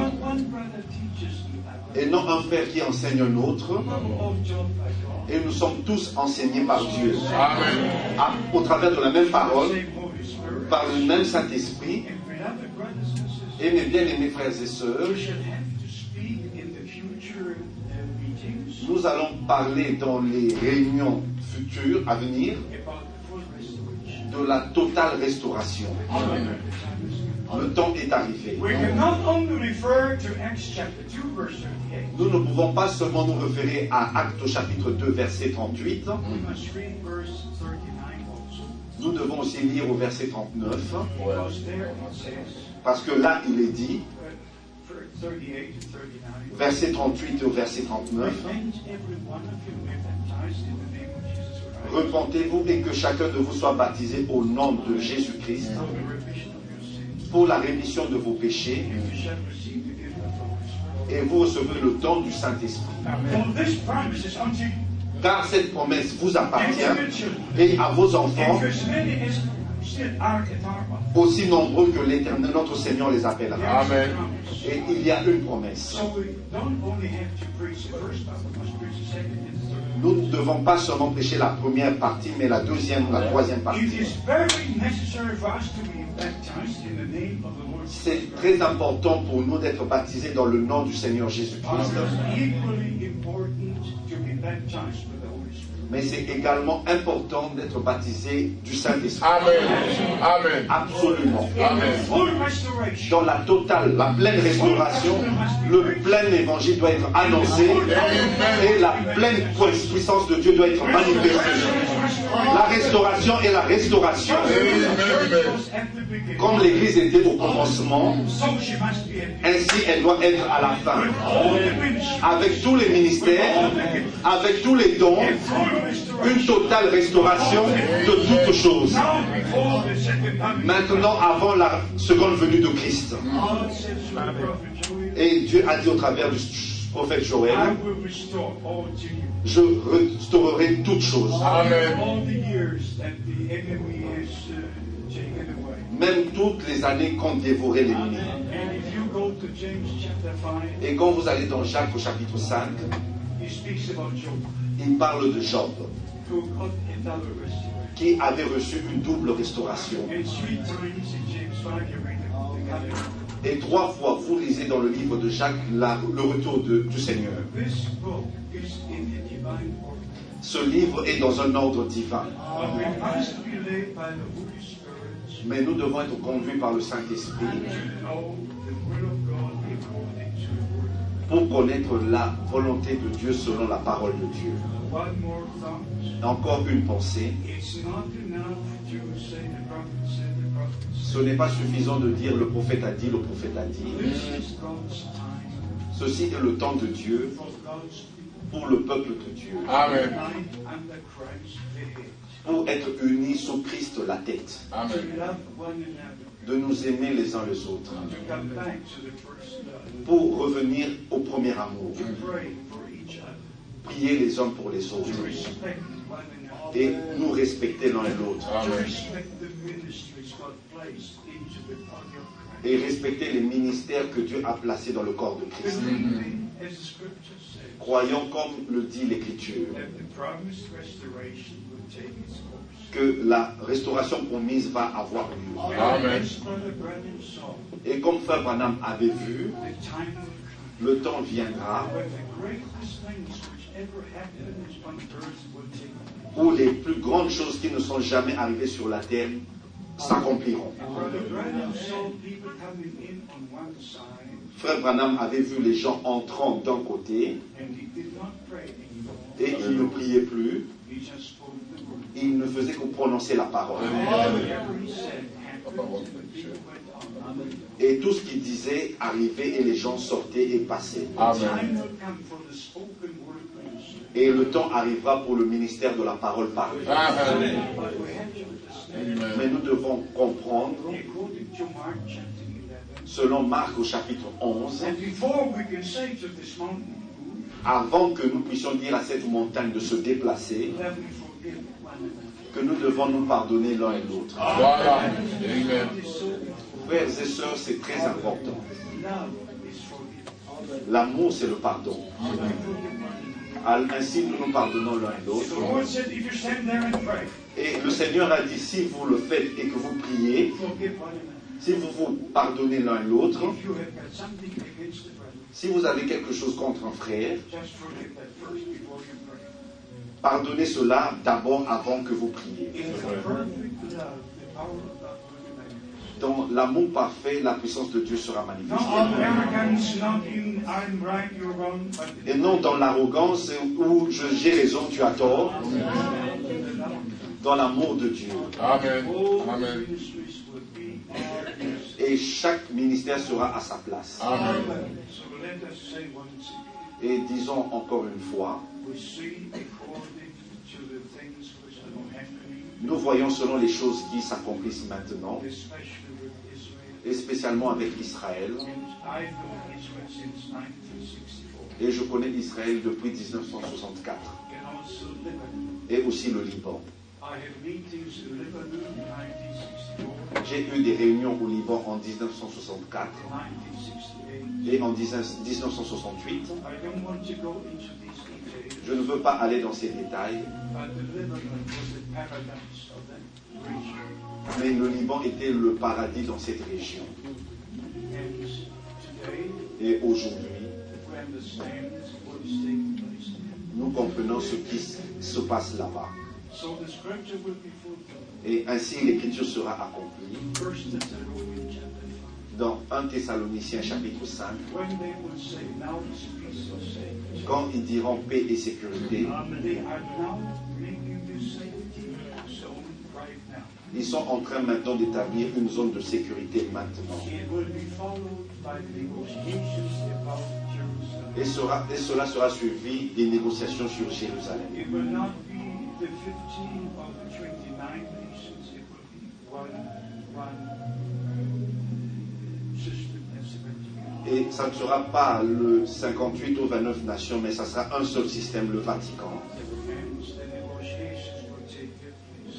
[SPEAKER 2] Et non un frère qui enseigne un autre.
[SPEAKER 1] We're all taught by God.
[SPEAKER 2] Et nous sommes tous enseignés par Dieu.
[SPEAKER 6] Amen.
[SPEAKER 2] À- au travers de la même parole,
[SPEAKER 1] Same Holy Spirit.
[SPEAKER 2] par le même Saint-Esprit. Et mes bien-aimés frères et sœurs,
[SPEAKER 1] we should have to speak in the future meetings
[SPEAKER 2] nous allons parler dans les réunions futures à venir de la totale restauration. Le temps est arrivé.
[SPEAKER 1] We can not only refer to Acts chapter 2, verse 38.
[SPEAKER 2] Nous ne pouvons pas seulement nous référer à Actes chapitre 2, verset 38.
[SPEAKER 1] We must read verse 39 also.
[SPEAKER 2] Nous devons aussi lire au verset 39,
[SPEAKER 1] Because there it says,
[SPEAKER 2] parce que là, il est dit,
[SPEAKER 1] for 38 and 39,
[SPEAKER 2] verset 38 au verset 39, Repentez-vous et que chacun de vous soit baptisé au nom de Jésus-Christ pour la rémission de vos péchés et vous recevez le don du Saint-Esprit. Car cette promesse vous appartient et à vos enfants, aussi nombreux que l'Éternel, notre Seigneur, les appellera.
[SPEAKER 6] Amen.
[SPEAKER 2] Et il y a une promesse. Nous ne devons pas seulement prêcher la première partie, mais la deuxième, la troisième partie. C'est très important pour nous d'être baptisés dans le nom du Seigneur Jésus-Christ. Mais c'est également important d'être baptisé du Saint-Esprit.
[SPEAKER 6] Amen. Amen.
[SPEAKER 2] Absolument.
[SPEAKER 6] Amen.
[SPEAKER 2] Dans la totale, la pleine restauration, le plein évangile doit être annoncé et la pleine puissance de Dieu doit être manifestée. La restauration et la restauration, comme l'Église était au commencement, ainsi elle doit être à la fin. Avec tous les ministères, avec tous les dons. Une totale restauration de toutes choses. Maintenant, avant la seconde venue de Christ. Et Dieu a dit au travers du prophète Joël, je restaurerai toutes choses. Même toutes les années qu'ont dévoré l'ennemi.
[SPEAKER 1] And if you go to James chapter 5,
[SPEAKER 2] Et quand vous allez dans Jacques au chapitre 5,
[SPEAKER 1] he speaks about Job.
[SPEAKER 2] il parle de Job.
[SPEAKER 1] who got a double restoration.
[SPEAKER 2] qui avait reçu une double restauration.
[SPEAKER 1] And three times in James 5, you read the, the covenant.
[SPEAKER 2] Et trois fois, vous lisez dans le livre de Jacques la- le retour de- du Seigneur.
[SPEAKER 1] This book is in the divine order.
[SPEAKER 2] Ce livre est dans un ordre divin.
[SPEAKER 1] But we must be led by the Holy Spirit
[SPEAKER 2] Mais nous devons être conduits par le Saint-Esprit
[SPEAKER 1] to know the will of
[SPEAKER 2] pour connaître la volonté de Dieu selon la parole de Dieu. Encore une pensée. Ce n'est pas suffisant de dire le prophète a dit, le prophète a dit. Ceci est le temps de Dieu pour le peuple de Dieu.
[SPEAKER 5] Amen.
[SPEAKER 2] Pour être unis sous Christ la tête.
[SPEAKER 5] Amen.
[SPEAKER 2] De nous aimer les uns les autres.
[SPEAKER 1] Love.
[SPEAKER 2] Pour revenir au premier amour. Prier les uns pour les autres. Et nous respecter l'un et l'autre. Et respecter les ministères que Dieu a placés dans le corps de Christ. Croyons comme le dit l'Écriture. Que la restauration promise va avoir lieu.
[SPEAKER 5] Amen.
[SPEAKER 2] Et comme Frère Branham avait vu, le temps viendra où les plus grandes choses qui ne sont jamais arrivées sur la terre s'accompliront. Frère Branham avait vu les gens entrant d'un côté et il ne priait plus,
[SPEAKER 1] He just spoke the word.
[SPEAKER 2] Il ne faisait que prononcer la parole. Et tout ce qu'il disait arrivait et les gens sortaient et passaient.
[SPEAKER 5] Amen.
[SPEAKER 2] Et le temps arriva pour le ministère de la parole parlée.
[SPEAKER 5] Amen.
[SPEAKER 2] Mais nous devons comprendre,
[SPEAKER 1] according to Mark chapter 11,
[SPEAKER 2] selon Marc au chapitre 11,
[SPEAKER 1] And before we can say to this mountain, move,
[SPEAKER 2] avant que nous puissions dire à cette montagne de se déplacer, que nous devons nous pardonner l'un et l'autre.
[SPEAKER 5] Voilà.
[SPEAKER 2] Frères et sœurs, c'est très important. L'amour, c'est le pardon. Ainsi, nous nous pardonnons l'un et l'autre. Et le Seigneur a dit, si vous le faites et que vous priez,
[SPEAKER 1] forgive one another.
[SPEAKER 2] si vous vous pardonnez l'un et l'autre, si vous avez quelque chose contre un frère, pardonnez cela d'abord avant que vous priez. Dans l'amour parfait, la puissance de Dieu sera manifestée. Et non dans l'arrogance où je- j'ai raison, tu as tort,
[SPEAKER 1] in the love.
[SPEAKER 2] dans l'amour de Dieu.
[SPEAKER 5] Amen. Amen.
[SPEAKER 1] ministries will be in their place.
[SPEAKER 2] Et chaque ministère sera à sa place.
[SPEAKER 5] Amen.
[SPEAKER 1] So let us say once again,
[SPEAKER 2] Et disons encore une fois, nous voyons selon les choses qui s'accomplissent maintenant, et spécialement avec Israël.
[SPEAKER 1] And I've known Israel since 1964,
[SPEAKER 2] Et je connais Israël depuis 1964,
[SPEAKER 1] and also Lebanon.
[SPEAKER 2] et aussi le Liban.
[SPEAKER 1] I have meetings in Lebanon in 1964,
[SPEAKER 2] J'ai eu des réunions au Liban en 1964
[SPEAKER 1] 1968.
[SPEAKER 2] et en 19- 1968. Je ne veux pas aller dans ces détails, mais le Liban était le paradis dans cette région. Et aujourd'hui, nous comprenons ce qui se passe là-bas. Et ainsi l'écriture sera accomplie
[SPEAKER 1] First Thessalonians chapter 5.
[SPEAKER 2] dans 1 Thessaloniciens chapitre 5, Quand ils diront paix et sécurité, ils sont en train maintenant d'établir une zone de sécurité maintenant. Et, cela sera suivi des négociations sur Jérusalem
[SPEAKER 1] will not be the 15 or the 29 nations, it will be one, one system as the
[SPEAKER 2] Et ça ne sera pas le 58 ou 29 nations, mais ça sera un seul système, le Vatican.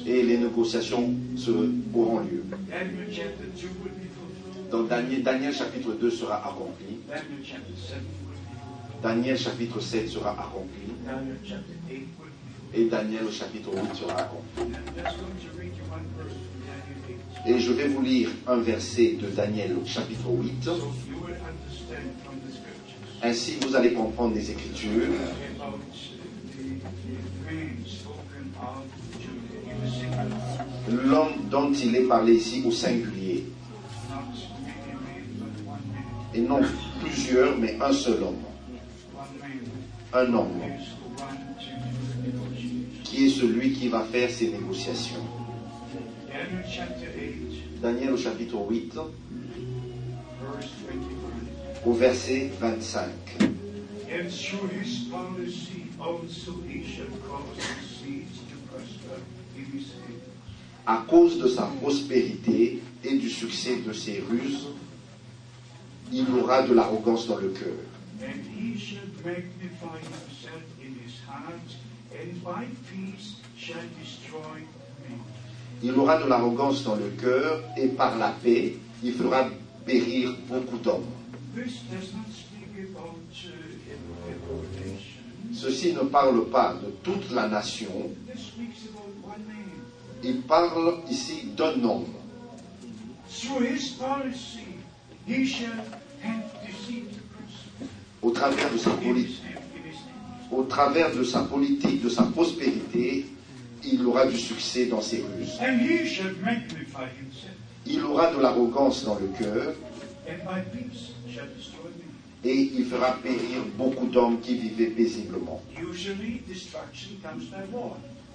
[SPEAKER 2] Et les négociations se, auront lieu.
[SPEAKER 1] Daniel chapter 2 will be fulfilled.
[SPEAKER 2] Donc Daniel, Daniel chapitre 2 sera accompli.
[SPEAKER 1] Daniel chapter 7 will be fulfilled.
[SPEAKER 2] Daniel chapitre 7 sera accompli.
[SPEAKER 1] Daniel chapter 8 will be fulfilled.
[SPEAKER 2] Et Daniel au chapitre 8 sera accompli.
[SPEAKER 1] And I'm just going to read you one verse from Daniel 8.
[SPEAKER 2] Et je vais vous lire un verset de Daniel au chapitre 8.
[SPEAKER 1] So you will understand from the scriptures
[SPEAKER 2] Ainsi, vous allez comprendre des Écritures l'homme dont il est parlé ici au singulier, et non plusieurs, mais un seul homme, un homme, qui est celui qui va faire ces négociations.
[SPEAKER 1] Daniel chapter 8,
[SPEAKER 2] Daniel au chapitre 8,
[SPEAKER 1] verse 25.
[SPEAKER 2] Au verset 25.
[SPEAKER 1] And through his policy also he shall cause his seeds to prosper in his hand.
[SPEAKER 2] À cause de sa prospérité et du succès de ses ruses, il aura de l'arrogance dans le cœur. Il aura de l'arrogance dans le cœur et par la paix, il fera périr beaucoup d'hommes.
[SPEAKER 1] Uh.
[SPEAKER 2] Ceci ne parle pas de toute la nation, il parle ici d'un homme. Au travers de sa politique, au travers de sa politique, de sa prospérité, il aura du succès dans ses ruses. Il aura de l'arrogance dans le cœur
[SPEAKER 1] and by peace shall destroy men.
[SPEAKER 2] Et il fera périr beaucoup d'hommes qui vivaient paisiblement.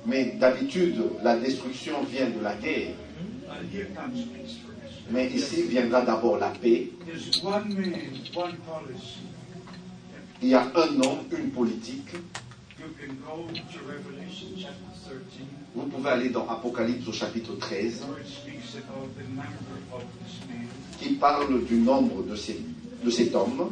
[SPEAKER 2] Mais d'habitude, la destruction vient de la guerre.
[SPEAKER 1] Peacefulness.
[SPEAKER 2] Mais ici viendra d'abord la paix. Il y a un homme, une politique.
[SPEAKER 1] You can go to Revelation chapter 13,
[SPEAKER 2] Vous pouvez aller dans Apocalypse au chapitre 13,
[SPEAKER 1] where it speaks about the number of this man.
[SPEAKER 2] qui parle du nombre de, ces- de cet homme.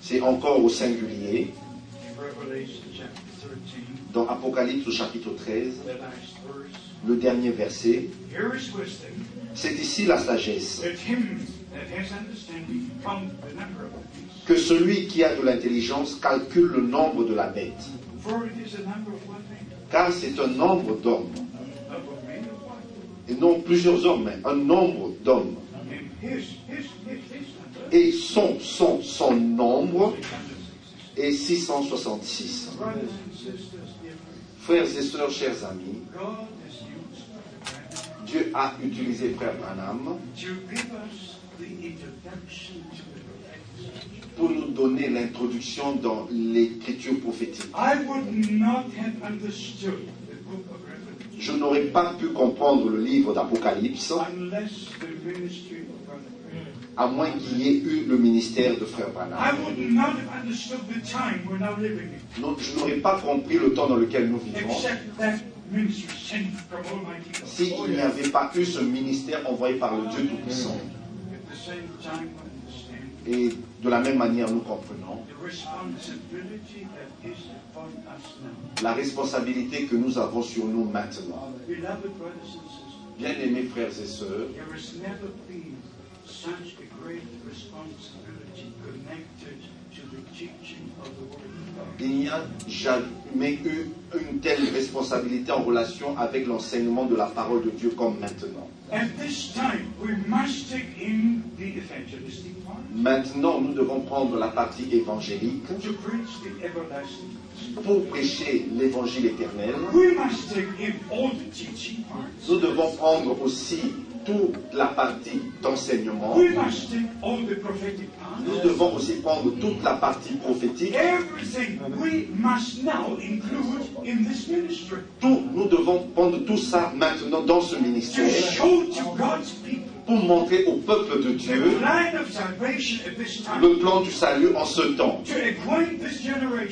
[SPEAKER 2] C'est encore au singulier.
[SPEAKER 1] in Revelation chapter 13,
[SPEAKER 2] Dans Apocalypse au chapitre 13,
[SPEAKER 1] the last verse.
[SPEAKER 2] le dernier verset. C'est ici la sagesse. Que celui qui a de l'intelligence calcule le nombre de la bête. Car c'est un nombre d'hommes. Et non plusieurs hommes, mais un nombre d'hommes. Et son, son, son nombre
[SPEAKER 1] 666.
[SPEAKER 2] est 666.
[SPEAKER 1] Brothers and sisters, dear friends,
[SPEAKER 2] Frères et sœurs, chers amis, Dieu a utilisé Frère Branham pour nous donner l'introduction dans l'écriture prophétique. Je n'aurais pas pu comprendre le livre d'Apocalypse
[SPEAKER 1] unless the ministry of Brother Branham.
[SPEAKER 2] À moins qu'il y ait eu le ministère de Frère Branham. Non, je n'aurais pas compris le temps dans lequel nous vivons s'il n'y avait pas eu ce ministère envoyé par le Dieu Tout-Puissant. Et de la même manière, nous comprenons la responsabilité que nous avons sur nous maintenant. Bien-aimés frères et sœurs,
[SPEAKER 1] there has never been such a great responsibility connected to the teaching of the Word of God.
[SPEAKER 2] il n'y a jamais eu une telle responsabilité en relation avec l'enseignement de la parole de Dieu comme maintenant.
[SPEAKER 1] At this time, we must take in the evangelistic part
[SPEAKER 2] Maintenant, nous devons prendre la partie évangélique
[SPEAKER 1] to preach the everlasting gospel.
[SPEAKER 2] pour prêcher l'évangile éternel.
[SPEAKER 1] We must take in all the teaching parts.
[SPEAKER 2] Nous devons prendre aussi toute la partie d'enseignement. Nous devons aussi prendre toute la partie prophétique. Tout, nous devons prendre tout ça maintenant dans ce
[SPEAKER 1] to
[SPEAKER 2] ministère
[SPEAKER 1] show to God's people
[SPEAKER 2] pour montrer au peuple de Dieu le plan du salut en ce temps.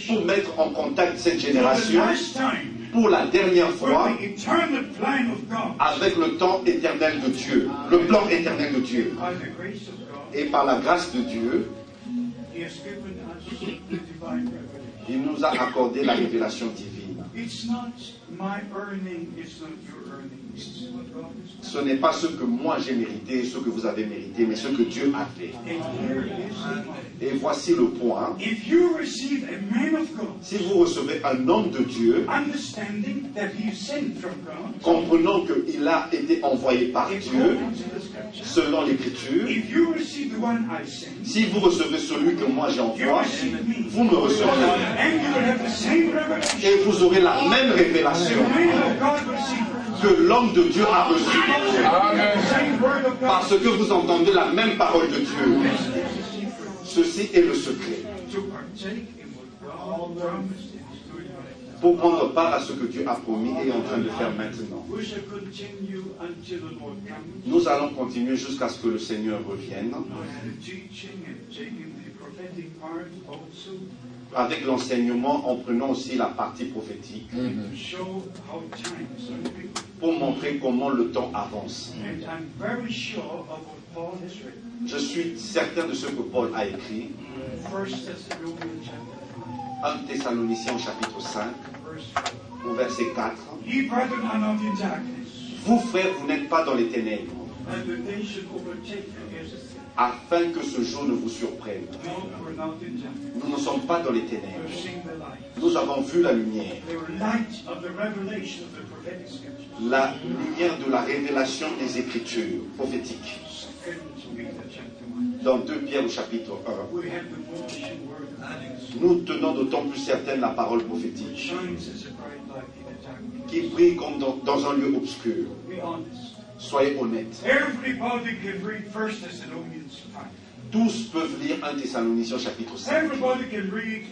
[SPEAKER 2] Pour mettre en contact cette génération pour la dernière fois avec le temps éternel de Dieu, le plan éternel de Dieu. Et par la grâce de Dieu, il nous a accordé la révélation divine.
[SPEAKER 1] It's not my earning, it's not your earning. This is what God has
[SPEAKER 2] Ce n'est pas ce que moi j'ai mérité, ce que vous avez mérité, mais ce que Dieu a fait. Et voici le point.
[SPEAKER 1] If you receive a man of God,
[SPEAKER 2] Si vous recevez un homme de Dieu,
[SPEAKER 1] understanding that he is sent from God,
[SPEAKER 2] comprenant qu'il a été envoyé par Dieu, selon l'Écriture, si vous recevez celui que moi j'envoie,
[SPEAKER 1] receive me.
[SPEAKER 2] vous me
[SPEAKER 1] revelation.
[SPEAKER 2] Et vous aurez la même révélation que l'homme de Dieu a reçue. Parce que vous entendez la même parole de Dieu. Ceci est le secret. Pour prendre part à ce que Dieu a promis et est en train de faire maintenant. Nous allons continuer jusqu'à ce que le Seigneur revienne.
[SPEAKER 1] The teaching and taking the prophetic part also
[SPEAKER 2] Avec l'enseignement, en prenant aussi la partie prophétique
[SPEAKER 1] to show how time is moving.
[SPEAKER 2] pour montrer comment le temps avance.
[SPEAKER 1] And I'm very sure of what Paul has written.
[SPEAKER 2] Je suis certain de ce que Paul a écrit.
[SPEAKER 1] First Thessalonians chapter
[SPEAKER 2] 1 Thessaloniciens chapitre 5,
[SPEAKER 1] 5, verse 4.
[SPEAKER 2] au verset 4.
[SPEAKER 1] Ye brethren are not in darkness,
[SPEAKER 2] Vous, frères, vous n'êtes pas dans les ténèbres, afin que ce jour ne vous surprenne. Nous ne sommes pas dans les ténèbres. Nous avons vu la lumière, la lumière de la révélation des Écritures prophétiques.
[SPEAKER 1] Second Peter chapter 1.
[SPEAKER 2] Dans 2 Pierre au chapitre 1,
[SPEAKER 1] We have the more sure word of God.
[SPEAKER 2] nous tenons d'autant plus certaine la parole prophétique, qui brille comme dans, dans un lieu obscur. Soyez honnêtes.
[SPEAKER 1] Everybody can read First Thessalonians 5.
[SPEAKER 2] Tous peuvent lire 1 Thessaloniciens chapitre 5.
[SPEAKER 1] Everybody can read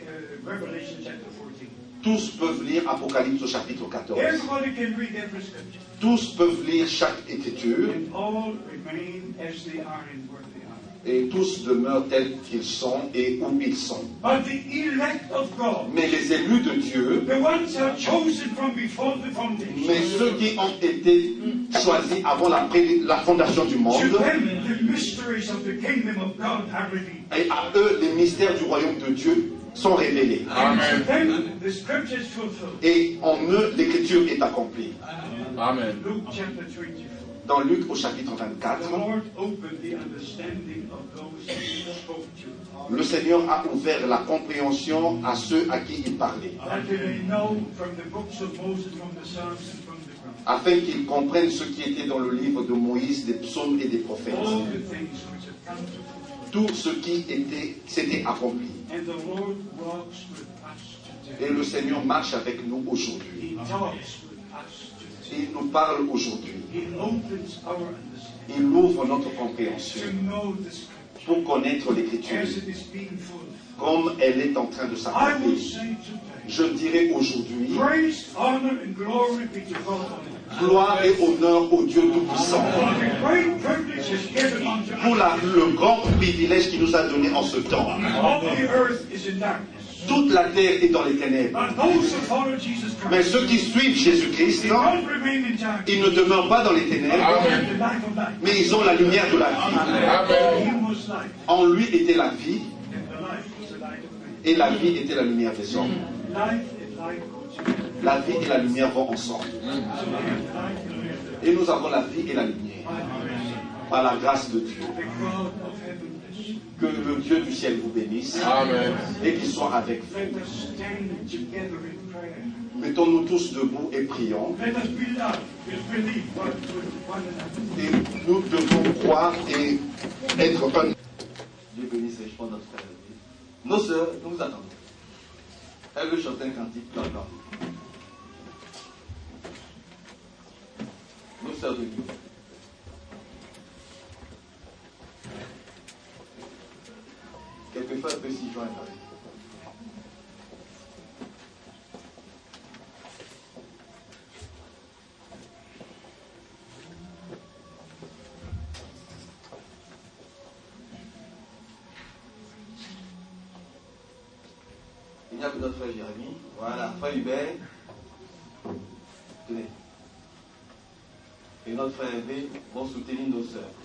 [SPEAKER 1] uh, Revelation chapter 14.
[SPEAKER 2] Tous peuvent lire Apocalypse au chapitre 14.
[SPEAKER 1] Everybody can read every scripture.
[SPEAKER 2] Tous peuvent lire chaque écriture
[SPEAKER 1] And all remain as they are and where they are.
[SPEAKER 2] Et tous demeurent tels qu'ils sont et où ils sont.
[SPEAKER 1] But the elect of God,
[SPEAKER 2] Mais les élus de Dieu,
[SPEAKER 1] the ones who are chosen from before the
[SPEAKER 2] mais ceux qui ont été choisis avant la, fondation du
[SPEAKER 1] to
[SPEAKER 2] monde,
[SPEAKER 1] them the mysteries of the kingdom of God are revealed.
[SPEAKER 2] et à eux les mystères du royaume de Dieu sont révélés.
[SPEAKER 1] And to them the scripture is fulfilled.
[SPEAKER 2] Et en eux l'écriture est accomplie.
[SPEAKER 5] Amen.
[SPEAKER 1] Luke chapter 24.
[SPEAKER 2] Dans Luc au chapitre 24,
[SPEAKER 1] The Lord opened the understanding of those he spoke to,
[SPEAKER 2] le Seigneur a ouvert la compréhension à ceux à qui il parlait, afin qu'ils comprennent ce qui était dans le livre de Moïse, des psaumes et des prophètes. Tout ce qui était, s'était accompli. Et le Seigneur marche avec nous aujourd'hui. Il nous parle aujourd'hui. Il ouvre notre compréhension pour connaître l'écriture. Comme elle est en train de s'accomplir. Je dirais aujourd'hui, gloire et honneur au Dieu Tout-Puissant. Pour la- le grand privilège qu'il nous a donné en ce temps. Toute la terre est dans les ténèbres. Mais ceux qui suivent Jésus-Christ, ils ne demeurent pas dans les ténèbres, mais ils ont la lumière de la vie.
[SPEAKER 5] Amen.
[SPEAKER 2] En lui était la vie, et la vie était la lumière des hommes. La vie et la lumière vont ensemble. Et nous avons la vie et la lumière par la grâce de Dieu. Que le Dieu du ciel vous bénisse
[SPEAKER 5] Amen.
[SPEAKER 2] et qu'il soit avec vous. Mettons-nous tous debout et prions. Et nous devons croire et être un. Dieu bénisse et je prends notre frère. Nos sœurs, nous vous attendons. Elle veut chanter un cantique. Nos sœurs de Dieu. Quelquefois, elle peut s'y joindre. Il n'y a que notre frère Jérémie. Voilà, frère Hubert. Tenez. Et notre frère Hervé vont soutenir nos sœurs.